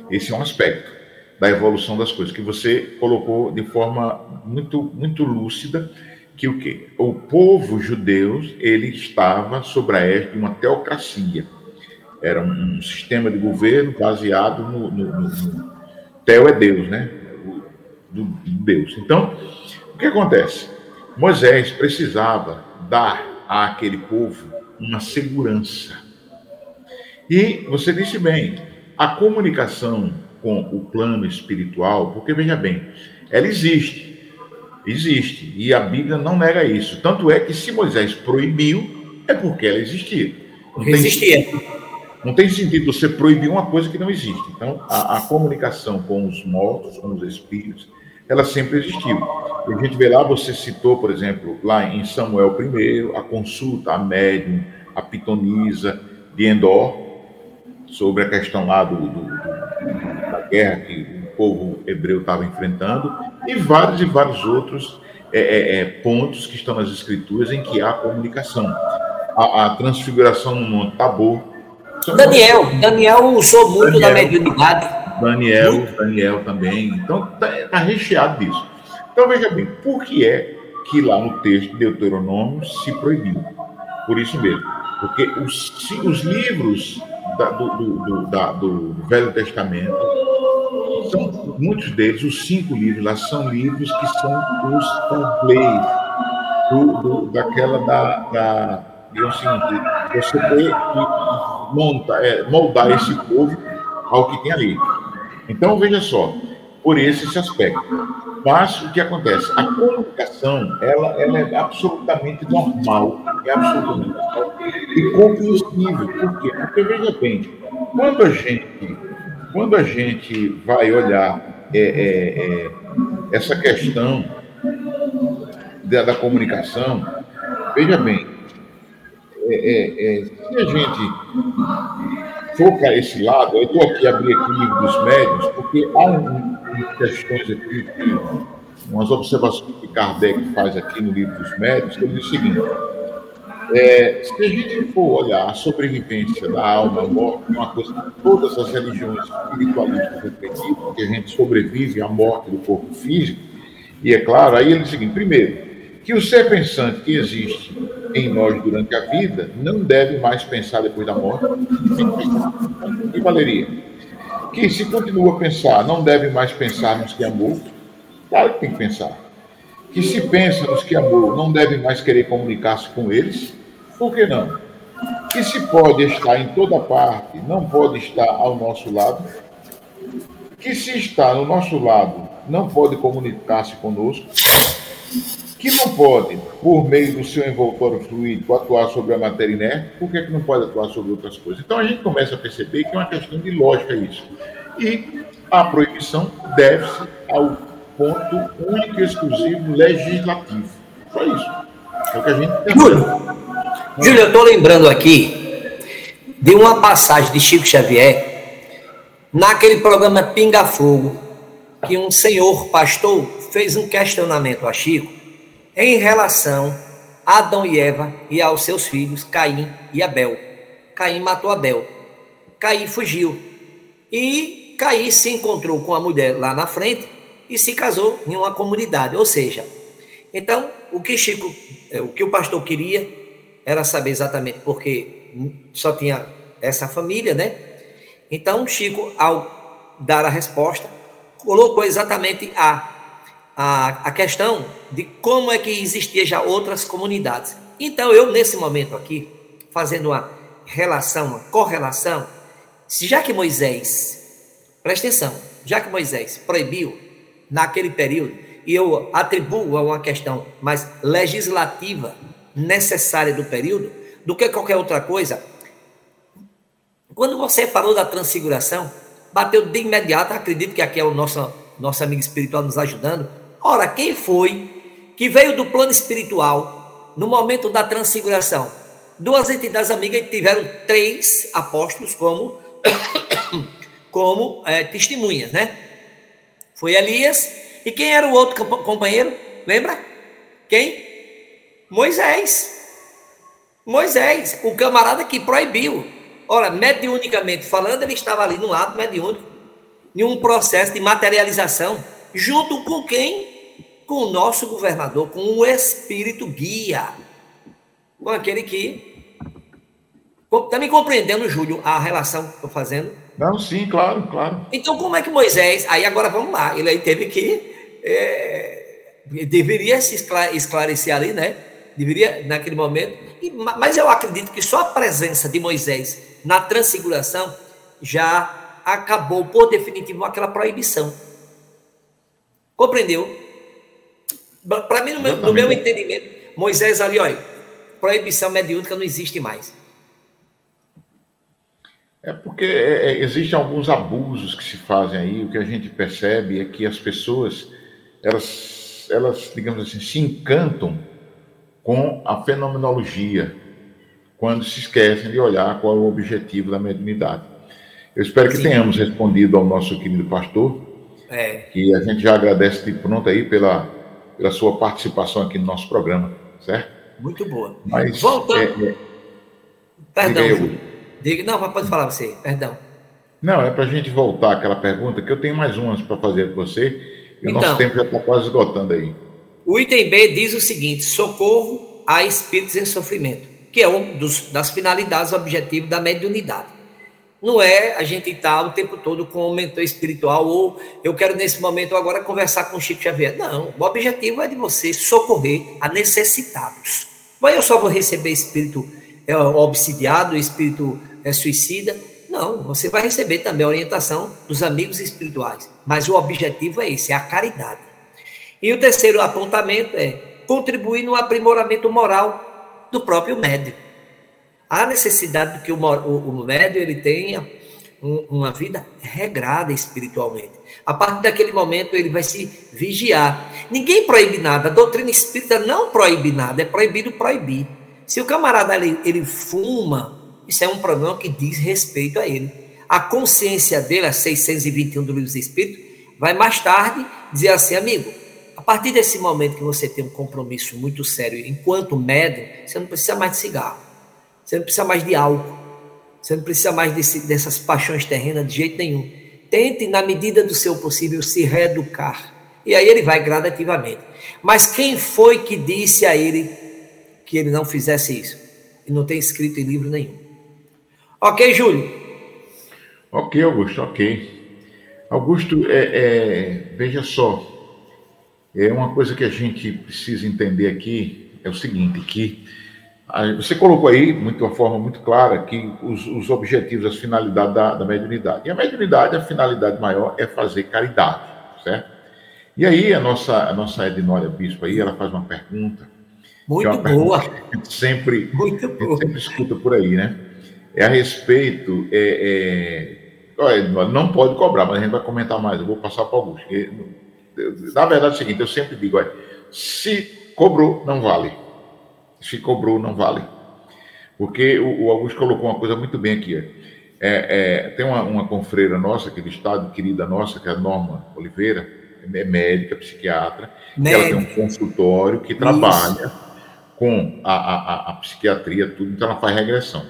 Esse é um aspecto da evolução das coisas que você colocou de forma muito muito lúcida que o que o povo judeu ele estava sob a égide de uma teocracia era um, sistema de governo baseado no, no, no, teo é Deus né do, do Deus então que acontece? Moisés precisava dar àquele povo uma segurança. E você disse bem, a comunicação com o plano espiritual, porque veja bem, ela existe, existe, e a Bíblia não nega isso. Tanto é que se Moisés proibiu, é porque ela existia. Não existia. Tem, não tem sentido você proibir uma coisa que não existe. Então, a, a comunicação com os mortos, com os espíritos, ela sempre existiu. A gente vê lá, você citou, por exemplo, lá em Samuel I, a consulta, a médium, a pitonisa de Endor, sobre a questão lá do, do, da guerra que o povo hebreu estava enfrentando, e vários e vários outros é, é, é, pontos que estão nas escrituras em que há comunicação. a, a transfiguração no Monte Tabor. Daniel, Daniel usou muito Daniel. da mediunidade. Daniel, Daniel também. Então, está recheado disso. Então, veja bem, por que é que lá no texto de Deuteronômio se proibiu? Por isso mesmo. Porque os, os livros da- do, do- da- do Velho Testamento, são, muitos deles, os cinco livros lá, são livros que são os templates do, do- daquela da, da de você ter que monta, é, moldar esse povo ao que tem ali. Então, veja só, por esse, esse aspecto. Mas o que acontece? A comunicação, ela, ela é absolutamente normal, é absolutamente normal e compreensível. Por quê? Porque, veja bem, quando a gente, quando a gente vai olhar é, é, é, essa questão da, da comunicação, veja bem, é, é, é, se a gente for para esse lado, eu estou aqui abrindo aqui o livro dos médios, porque há questões aqui, umas observações que Kardec faz aqui no livro dos médios, que ele diz o seguinte: é, se a gente for olhar a sobrevivência da alma, a morte, é uma coisa que todas as religiões espiritualistas acreditam, que a gente sobrevive à morte do corpo físico, e é claro, aí ele diz o seguinte: primeiro, que o ser pensante que existe em nós durante a vida não deve mais pensar depois da morte. E Valeria? Que se continua a pensar, não deve mais pensar nos que amou. Claro que tem que pensar. Que se pensa nos que amou, não deve mais querer comunicar-se com eles. Por que não? Que se pode estar em toda parte, não pode estar ao nosso lado. Que se está no nosso lado, não pode comunicar-se conosco que não pode, por meio do seu envoltório fluídico, atuar sobre a matéria inerte, por que, que não pode atuar sobre outras coisas? Então a gente começa a perceber que é uma questão de lógica isso. E a proibição deve-se ao ponto único e exclusivo legislativo. Só isso. É o que a gente tem. Júlio, Júlio, eu estou lembrando aqui de uma passagem de Chico Xavier naquele programa Pinga Fogo, que um senhor pastor fez um questionamento a Chico em relação a Adão e Eva e aos seus filhos Caim e Abel. Caim matou Abel. Caim fugiu. E Caim se encontrou com a mulher lá na frente e se casou em uma comunidade. Ou seja, então o que Chico, o que o pastor queria era saber exatamente porque só tinha essa família, né? Então Chico, ao dar a resposta, colocou exatamente a a, a questão de como é que existia já outras comunidades. Então, eu, nesse momento aqui, fazendo uma relação, uma correlação, já que Moisés, presta atenção, já que Moisés proibiu naquele período, e eu atribuo a uma questão mais legislativa necessária do período, do que qualquer outra coisa, quando você falou da transfiguração, bateu de imediato, acredito que aqui é o nosso, nosso amigo espiritual nos ajudando, Ora, quem foi que veio do plano espiritual no momento da transfiguração? Duas entidades amigas tiveram três apóstolos como, como é, testemunhas, né? Foi Elias e quem era o outro companheiro? Lembra? Quem? Moisés. Moisés, o camarada que proibiu. Ora, mediunicamente falando, ele estava ali no ato mediúnico, em um processo de materialização, junto com quem? Com o nosso governador, com o espírito guia, com aquele que. Está me compreendendo, Júlio, a relação que estou fazendo? Não, sim, claro, claro. Então, como é que Moisés. Aí agora vamos lá, ele aí teve que. É, deveria se esclarecer ali, né? Deveria, naquele momento. Mas eu acredito que só a presença de Moisés na transfiguração já acabou por definitivo aquela proibição. Compreendeu? Para mim, no meu, no meu, entendimento, Moisés ali, olha, proibição mediúnica não existe mais. É porque é, é, existem alguns abusos que se fazem aí. O que a gente percebe é que as pessoas, elas, elas digamos assim, se encantam com a fenomenologia quando se esquecem de olhar qual é o objetivo da mediunidade. Eu espero que Sim. tenhamos respondido ao nosso querido pastor, é. que a gente já agradece de pronto aí pela pela sua participação aqui no nosso programa, certo? Muito boa. Mas, Voltando, é, é, Perdão, Diga. Diga, não, mas pode falar você, perdão. Não, é para a gente voltar àquela pergunta, que eu tenho mais umas para fazer com você, e o Então. nosso tempo já está quase esgotando aí. O item B diz o seguinte: socorro a espíritos em sofrimento, que é um dos, das finalidades, objetivo da mediunidade. Não é a gente estar o tempo todo com um mentor espiritual ou eu quero nesse momento agora conversar com o Chico Xavier. Não, o objetivo é de você socorrer a necessitados. Mas eu só vou receber espírito é, obsidiado, espírito é, suicida. Não, você vai receber também a orientação dos amigos espirituais. Mas o objetivo é esse, é a caridade. E o terceiro apontamento é contribuir no aprimoramento moral do próprio médium. Há necessidade de que o, o, o médium ele tenha um- uma vida regrada espiritualmente. A partir daquele momento ele vai se vigiar. Ninguém proíbe nada. A doutrina espírita não proíbe nada. É proibido proibir. Se o camarada ele, ele fuma, isso é um problema que diz respeito a ele. A consciência dele, a 621 do Livro dos Espíritos, vai mais tarde dizer assim, amigo, a partir desse momento que você tem um compromisso muito sério enquanto médium, você não precisa mais de cigarro. Você não precisa mais de álcool. Você não precisa mais desse- dessas paixões terrenas de jeito nenhum. Tente, na medida do seu possível, se reeducar. E aí ele vai gradativamente. Mas quem foi que disse a ele que ele não fizesse isso? E não tem escrito em livro nenhum. Ok, Júlio? Ok, Augusto, ok. Augusto, é, é, veja só, é uma coisa que a gente precisa entender aqui é o seguinte, que você colocou aí, muito, de uma forma muito clara, que os, os objetivos, as finalidades da, da mediunidade. E a mediunidade, a finalidade maior é fazer caridade, certo? E aí a nossa, a nossa Ednória Bispo aí, ela faz uma pergunta, que é Muito uma pergunta boa. que a gente sempre Muito boa. sempre escuta por aí, né? É a respeito. É, é, olha, não pode cobrar, mas a gente vai comentar mais. Eu vou passar para o Augusto. Na verdade é o seguinte: eu sempre digo, olha, se cobrou, não vale. Se cobrou, não vale. Porque o, o Augusto colocou uma coisa muito bem aqui. É, é, tem uma, uma confreira nossa aqui do estado, querida nossa, que é a Norma Oliveira, é médica, psiquiatra, ela tem um Médica. consultório que trabalha com a, a, a- psiquiatria, tudo, então ela faz regressão.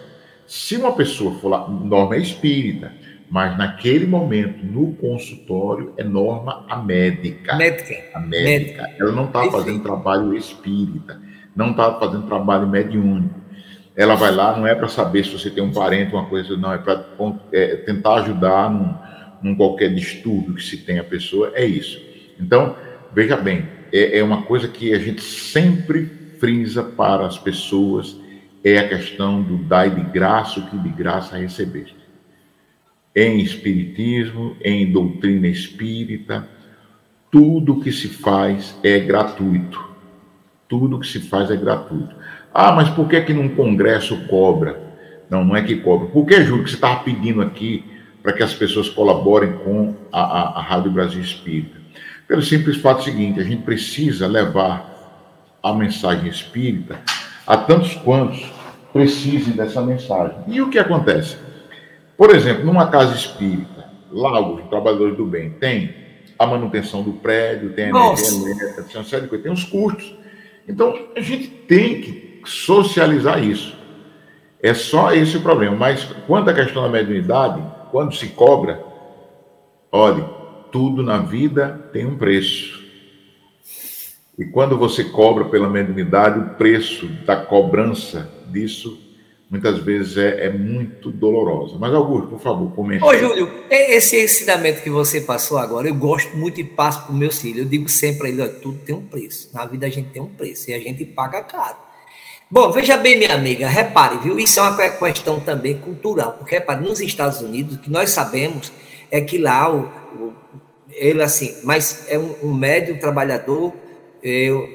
Se uma pessoa for lá, norma é espírita, mas naquele momento, no consultório, é norma a médica. Médica. A médica. Ela não está fazendo trabalho espírita, não está fazendo trabalho mediúnico. Ela vai lá, não é para saber se você tem um parente, uma coisa, não, é para tentar ajudar num, num qualquer distúrbio que se tem a pessoa, é isso. Então, veja bem, é, é uma coisa que a gente sempre frisa para as pessoas, é a questão do dai de graça o que de graça recebeste. Em espiritismo, em doutrina espírita, tudo que se faz é gratuito. Tudo que se faz é gratuito. Ah, mas por que que num congresso cobra? Não, não é que cobra. Por que, Júlio, que você estava pedindo aqui para que as pessoas colaborem com a, a, a Rádio Brasil Espírita? Pelo simples fato seguinte, a gente precisa levar a mensagem espírita a tantos quantos precisem dessa mensagem. E o que acontece? Por exemplo, numa casa espírita, lá os trabalhadores do bem tem a manutenção do prédio, tem a energia elétrica, tem uma série de coisas, tem os custos. Então, a gente tem que socializar isso. É só esse o problema. Mas quanto à questão da mediunidade, quando se cobra, olhe, tudo na vida tem um preço. E quando você cobra pela mediunidade, o preço da cobrança disso muitas vezes é, é muito dolorosa. Mas, Augusto, por favor, comente. Ô, Júlio, e- esse ensinamento que você passou agora, eu gosto muito e passo para os meus filhos. Eu digo sempre a olha, tudo tem um preço. Na vida a gente tem um preço e a gente paga caro. Bom, veja bem, minha amiga, repare, viu? Isso é uma que- questão também cultural, porque repare, nos Estados Unidos, o que nós sabemos é que lá o, o- ele assim, mas é um, um médium trabalhador, eu,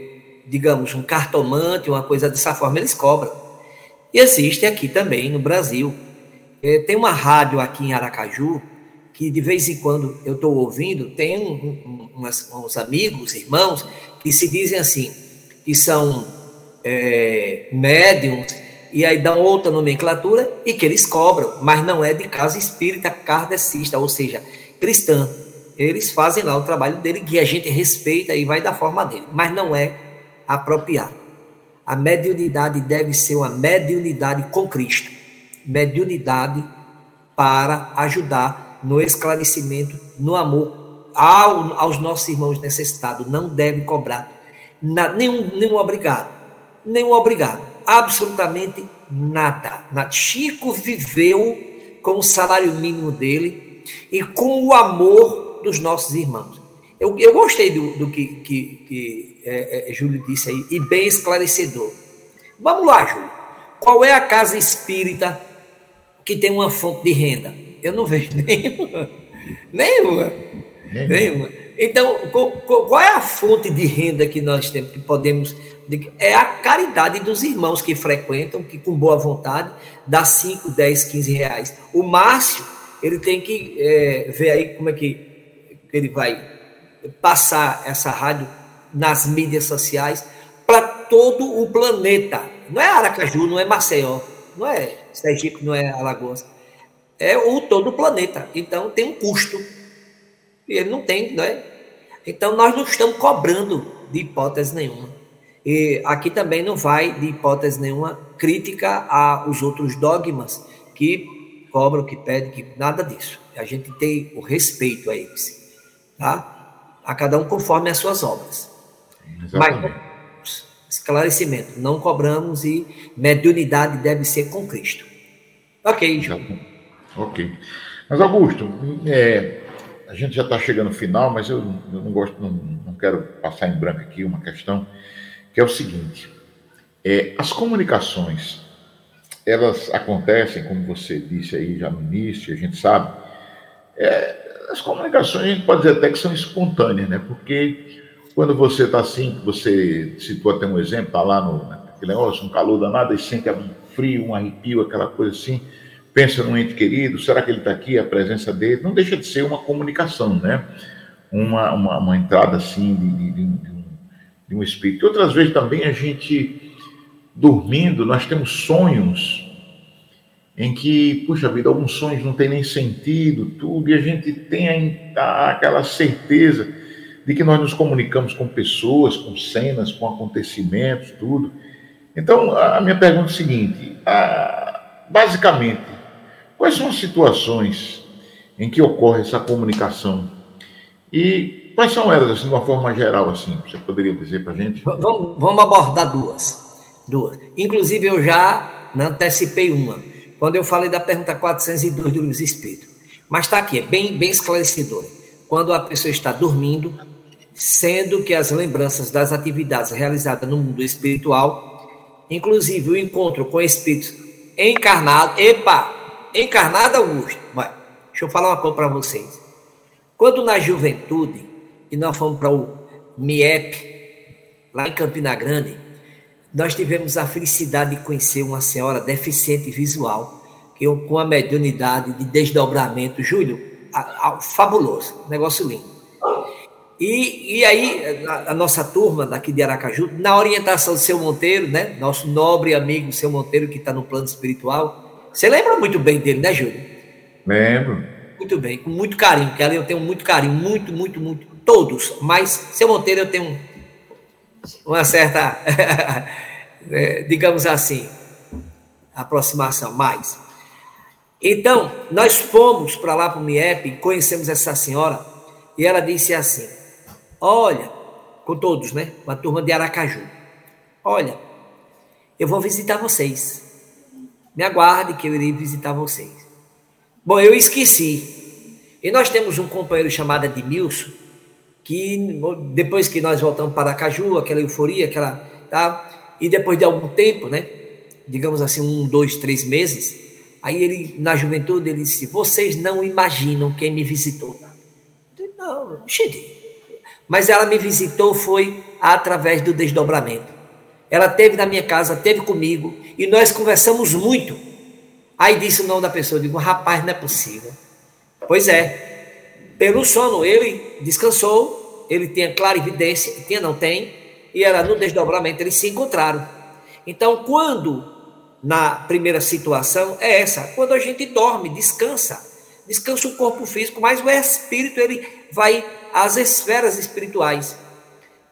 digamos, um cartomante, uma coisa dessa forma, eles cobram. E existe aqui também no Brasil. É, tem uma rádio aqui em Aracaju que de vez em quando eu estou ouvindo, tem um, um, umas- uns amigos, irmãos, que se dizem assim, que são é, médiums, e aí dão outra nomenclatura e que eles cobram, mas não é de casa espírita kardecista, ou seja, cristã. Eles fazem lá o trabalho dele, que a gente respeita e vai da forma dele, mas não é apropriado. A mediunidade deve ser uma mediunidade com Cristo. mediunidade para ajudar no esclarecimento, no amor ao, aos nossos irmãos necessitados. Não deve cobrar na, nenhum, nenhum obrigado, nenhum obrigado, absolutamente nada. nada. Chico viveu com o salário mínimo dele e com o amor dos nossos irmãos. Eu, eu gostei do, do que, que, que é, é, Júlio disse aí, e bem esclarecedor. Vamos lá, Júlio. Qual é a casa espírita que tem uma fonte de renda? Eu não vejo nenhuma. Nenhuma. Nenhuma. Então, qual é a fonte de renda que nós temos, que podemos. É a caridade dos irmãos que frequentam, que com boa vontade dá 5, 10, 15 reais. O Márcio, ele tem que é, ver aí como é que ele vai passar essa rádio nas mídias sociais para todo o planeta. Não é Aracaju, não é Maceió, não é Sergipe, não é Alagoas. É o todo o planeta. Então tem um custo. E ele não tem, não é? Então nós não estamos cobrando de hipótese nenhuma. E aqui também não vai, de hipótese nenhuma, crítica aos outros dogmas que cobram, que pedem, que nada disso. A gente tem o respeito a eles. Tá? A cada um conforme as suas obras. Exatamente. Mas esclarecimento. Não cobramos e mediunidade deve ser com Cristo. Ok, João. Ok. Mas, Augusto, é, a gente já está chegando no final, mas eu, eu não gosto, não, não, quero passar em branco aqui uma questão, que é o seguinte: é, as comunicações, elas acontecem, como você disse aí já no início, a gente sabe, é, as comunicações a gente pode dizer até que são espontâneas, né? Porque quando você está assim, você citou até um exemplo, está lá no aquele negócio, um calor danado, e sente um frio, um arrepio, aquela coisa assim, pensa num ente querido, será que ele está aqui, a presença dele, não deixa de ser uma comunicação, né? Uma, uma, uma entrada assim de, de, de, um, de um espírito. E outras vezes também a gente, dormindo, nós temos sonhos em que, puxa vida, alguns sonhos não têm nem sentido, tudo, e a gente tem aquela certeza de que nós nos comunicamos com pessoas, com cenas, com acontecimentos, tudo. Então, a minha pergunta é a seguinte: basicamente, quais são as situações em que ocorre essa comunicação? E quais são elas, assim, de uma forma geral, assim? Você poderia dizer para a gente? Vamos, vamos abordar duas. Duas. Inclusive, eu já antecipei uma, quando eu falei da pergunta 402 do Luiz Espírito. Mas está aqui, é bem, bem esclarecedor. Quando a pessoa está dormindo, sendo que as lembranças das atividades realizadas no mundo espiritual, inclusive o encontro com espíritos encarnados, epa, encarnado Augusto, mas, deixa eu falar uma coisa para vocês. Quando na juventude, e nós fomos para o MIEP, lá em Campina Grande, nós tivemos a felicidade de conhecer uma senhora deficiente visual, que com a mediunidade de desdobramento, Júlio, a, a, fabuloso, negócio lindo. E, e aí, a, a, nossa turma daqui de Aracaju, na orientação do seu Monteiro, né? Nosso nobre amigo, seu Monteiro, que está no plano espiritual. Você lembra muito bem dele, né, Júlio? Lembro. Muito bem, com muito carinho, porque ali eu tenho muito carinho, muito, muito, muito. Todos, mas seu Monteiro eu tenho uma certa, é, digamos assim, aproximação, mais. Então, nós fomos para lá para o MIEP, conhecemos essa senhora, e ela disse assim: Olha, com todos, né? Com a turma de Aracaju. Olha, eu vou visitar vocês. Me aguarde que eu irei visitar vocês. Bom, eu esqueci. E nós temos um companheiro chamado Edmilson, que depois que nós voltamos para Aracaju, aquela euforia, aquela. Tá? E depois de algum tempo, né? Digamos assim, um, dois, três meses, aí ele, na juventude, ele disse: Vocês não imaginam quem me visitou. Eu disse, não, cheguei. Mas ela me visitou foi através do desdobramento. Ela teve na minha casa, teve comigo e nós conversamos muito. Aí disse o nome da pessoa, eu digo, rapaz, não é possível. Pois é, pelo sono ele descansou, ele tinha clara evidência, tinha, não tem, e era no desdobramento, eles se encontraram. Então, quando, na primeira situação, é essa, quando a gente dorme, descansa, descansa o corpo físico, mas o espírito, ele vai às esferas espirituais.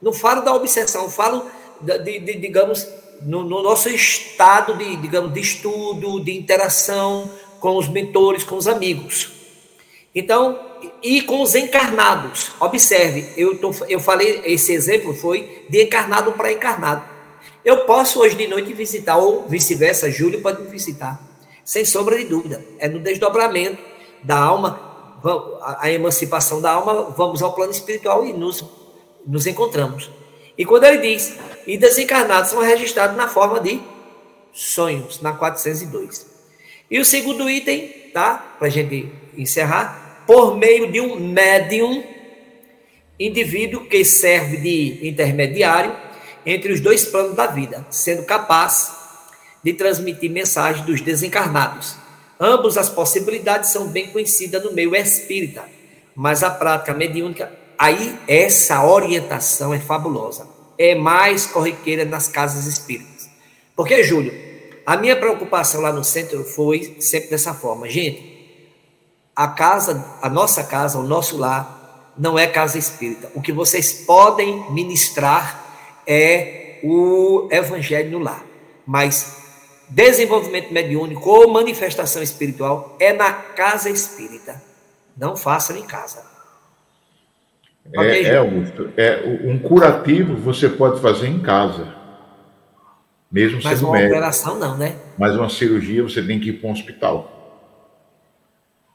Não falo da obsessão, falo, de, de, digamos, no, no nosso estado de, digamos, de estudo, de interação com os mentores, com os amigos. Então, e com os encarnados. Observe, eu, tô, eu falei, esse exemplo foi de encarnado para encarnado. Eu posso hoje de noite visitar, ou vice-versa, Júlio pode me visitar, sem sombra de dúvida. É no desdobramento da alma, a emancipação da alma, vamos ao plano espiritual e nos, nos encontramos. E quando ele diz, e desencarnados são registrados na forma de sonhos, na 402. E o segundo item, tá? Para a gente encerrar, por meio de um médium, indivíduo que serve de intermediário entre os dois planos da vida, sendo capaz de transmitir mensagens dos desencarnados. Ambas as possibilidades são bem conhecidas no meio espírita, mas a prática mediúnica, aí essa orientação é fabulosa. É mais corriqueira nas casas espíritas. Porque, Júlio, a minha preocupação lá no centro foi sempre dessa forma. Gente, a casa, a nossa casa, o nosso lar, não é casa espírita. O que vocês podem ministrar é o evangelho no lar. Mas desenvolvimento mediúnico ou manifestação espiritual é na casa espírita. Não façam em casa. É, é, Augusto, é, um curativo você pode fazer em casa. Mesmo Mas sendo uma médico. operação não, né? Mas uma cirurgia você tem que ir para um hospital.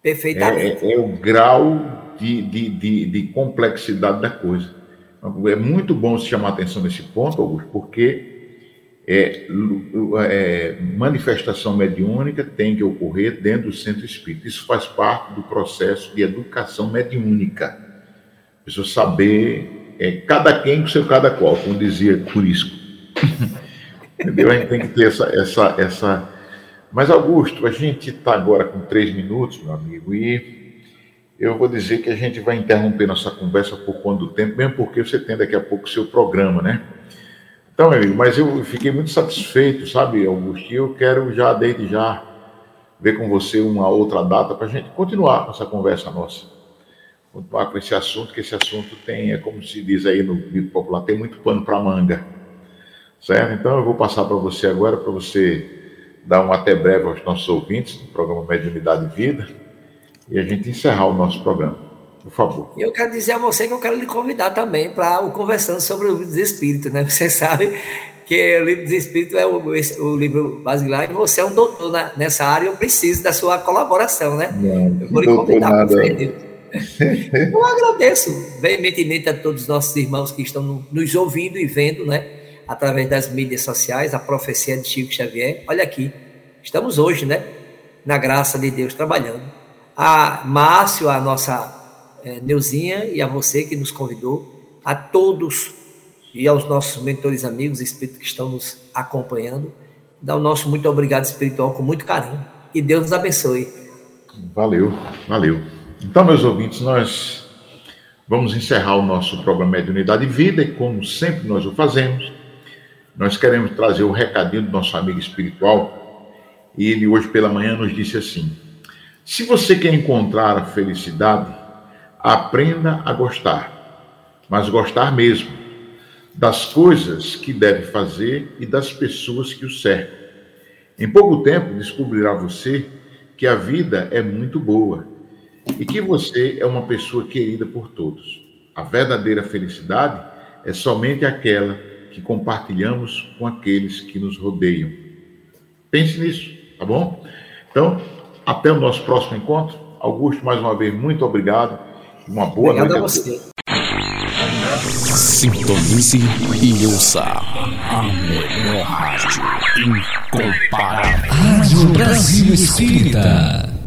Perfeitamente. É, é, é o grau de, de, de, de complexidade da coisa. É muito bom se chamar atenção nesse ponto, Augusto, porque é, é, manifestação mediúnica tem que ocorrer dentro do centro espírita. Isso faz parte do processo de educação mediúnica. A pessoa saber, é, cada quem com seu cada qual, como dizia Curisco. Entendeu? A gente tem que ter essa, essa, essa. Mas, Augusto, a gente está agora com três minutos, meu amigo, e eu vou dizer que a gente vai interromper nossa conversa por do tempo, mesmo porque você tem daqui a pouco o seu programa, né? Então, meu amigo, mas eu fiquei muito satisfeito, sabe, Augusto? E eu quero já, desde já, ver com você uma outra data para a gente continuar com essa conversa nossa. Continuar com esse assunto, que esse assunto tem, é como se diz aí no dito popular, tem muito pano para manga. Certo? Então eu vou passar para você agora, para você dar um até breve aos nossos ouvintes do programa Mediunidade e Vida e a gente encerrar o nosso programa. Por favor. E eu quero dizer a você que eu quero lhe convidar também para o Conversando sobre o Livro dos Espíritos, né? Você sabe que o Livro dos Espíritos é o, o livro basilar e você é um doutor na, nessa área eu preciso da sua colaboração, né? Não, eu vou lhe convidar para frente. Eu agradeço veementemente a todos os nossos irmãos que estão nos ouvindo e vendo, né? Através das mídias sociais, a profecia de Chico Xavier. Olha aqui, estamos hoje, né? Na graça de Deus, trabalhando a Márcio, a nossa é, Neuzinha e a você que nos convidou, a todos e aos nossos mentores amigos espíritos que estão nos acompanhando, dá o nosso muito obrigado espiritual com muito carinho. E Deus nos abençoe. Valeu, valeu. Então, meus ouvintes, nós vamos encerrar o nosso programa Mediunidade e Vida e, como sempre nós o fazemos, nós queremos trazer o recadinho do nosso amigo espiritual. E ele hoje pela manhã nos disse assim: se você quer encontrar a felicidade, aprenda a gostar, mas gostar mesmo, das coisas que deve fazer e das pessoas que o cercam. Em pouco tempo descobrirá você que a vida é muito boa e que você é uma pessoa querida por todos. A verdadeira felicidade é somente aquela que compartilhamos com aqueles que nos rodeiam. Pense nisso, tá bom? Então, até o nosso próximo encontro. Augusto, mais uma vez, muito obrigado. Uma boa Obrigado noite. a você. Sintonize e ouça a melhor rádio incomparável. Rádio Brasil Espírita.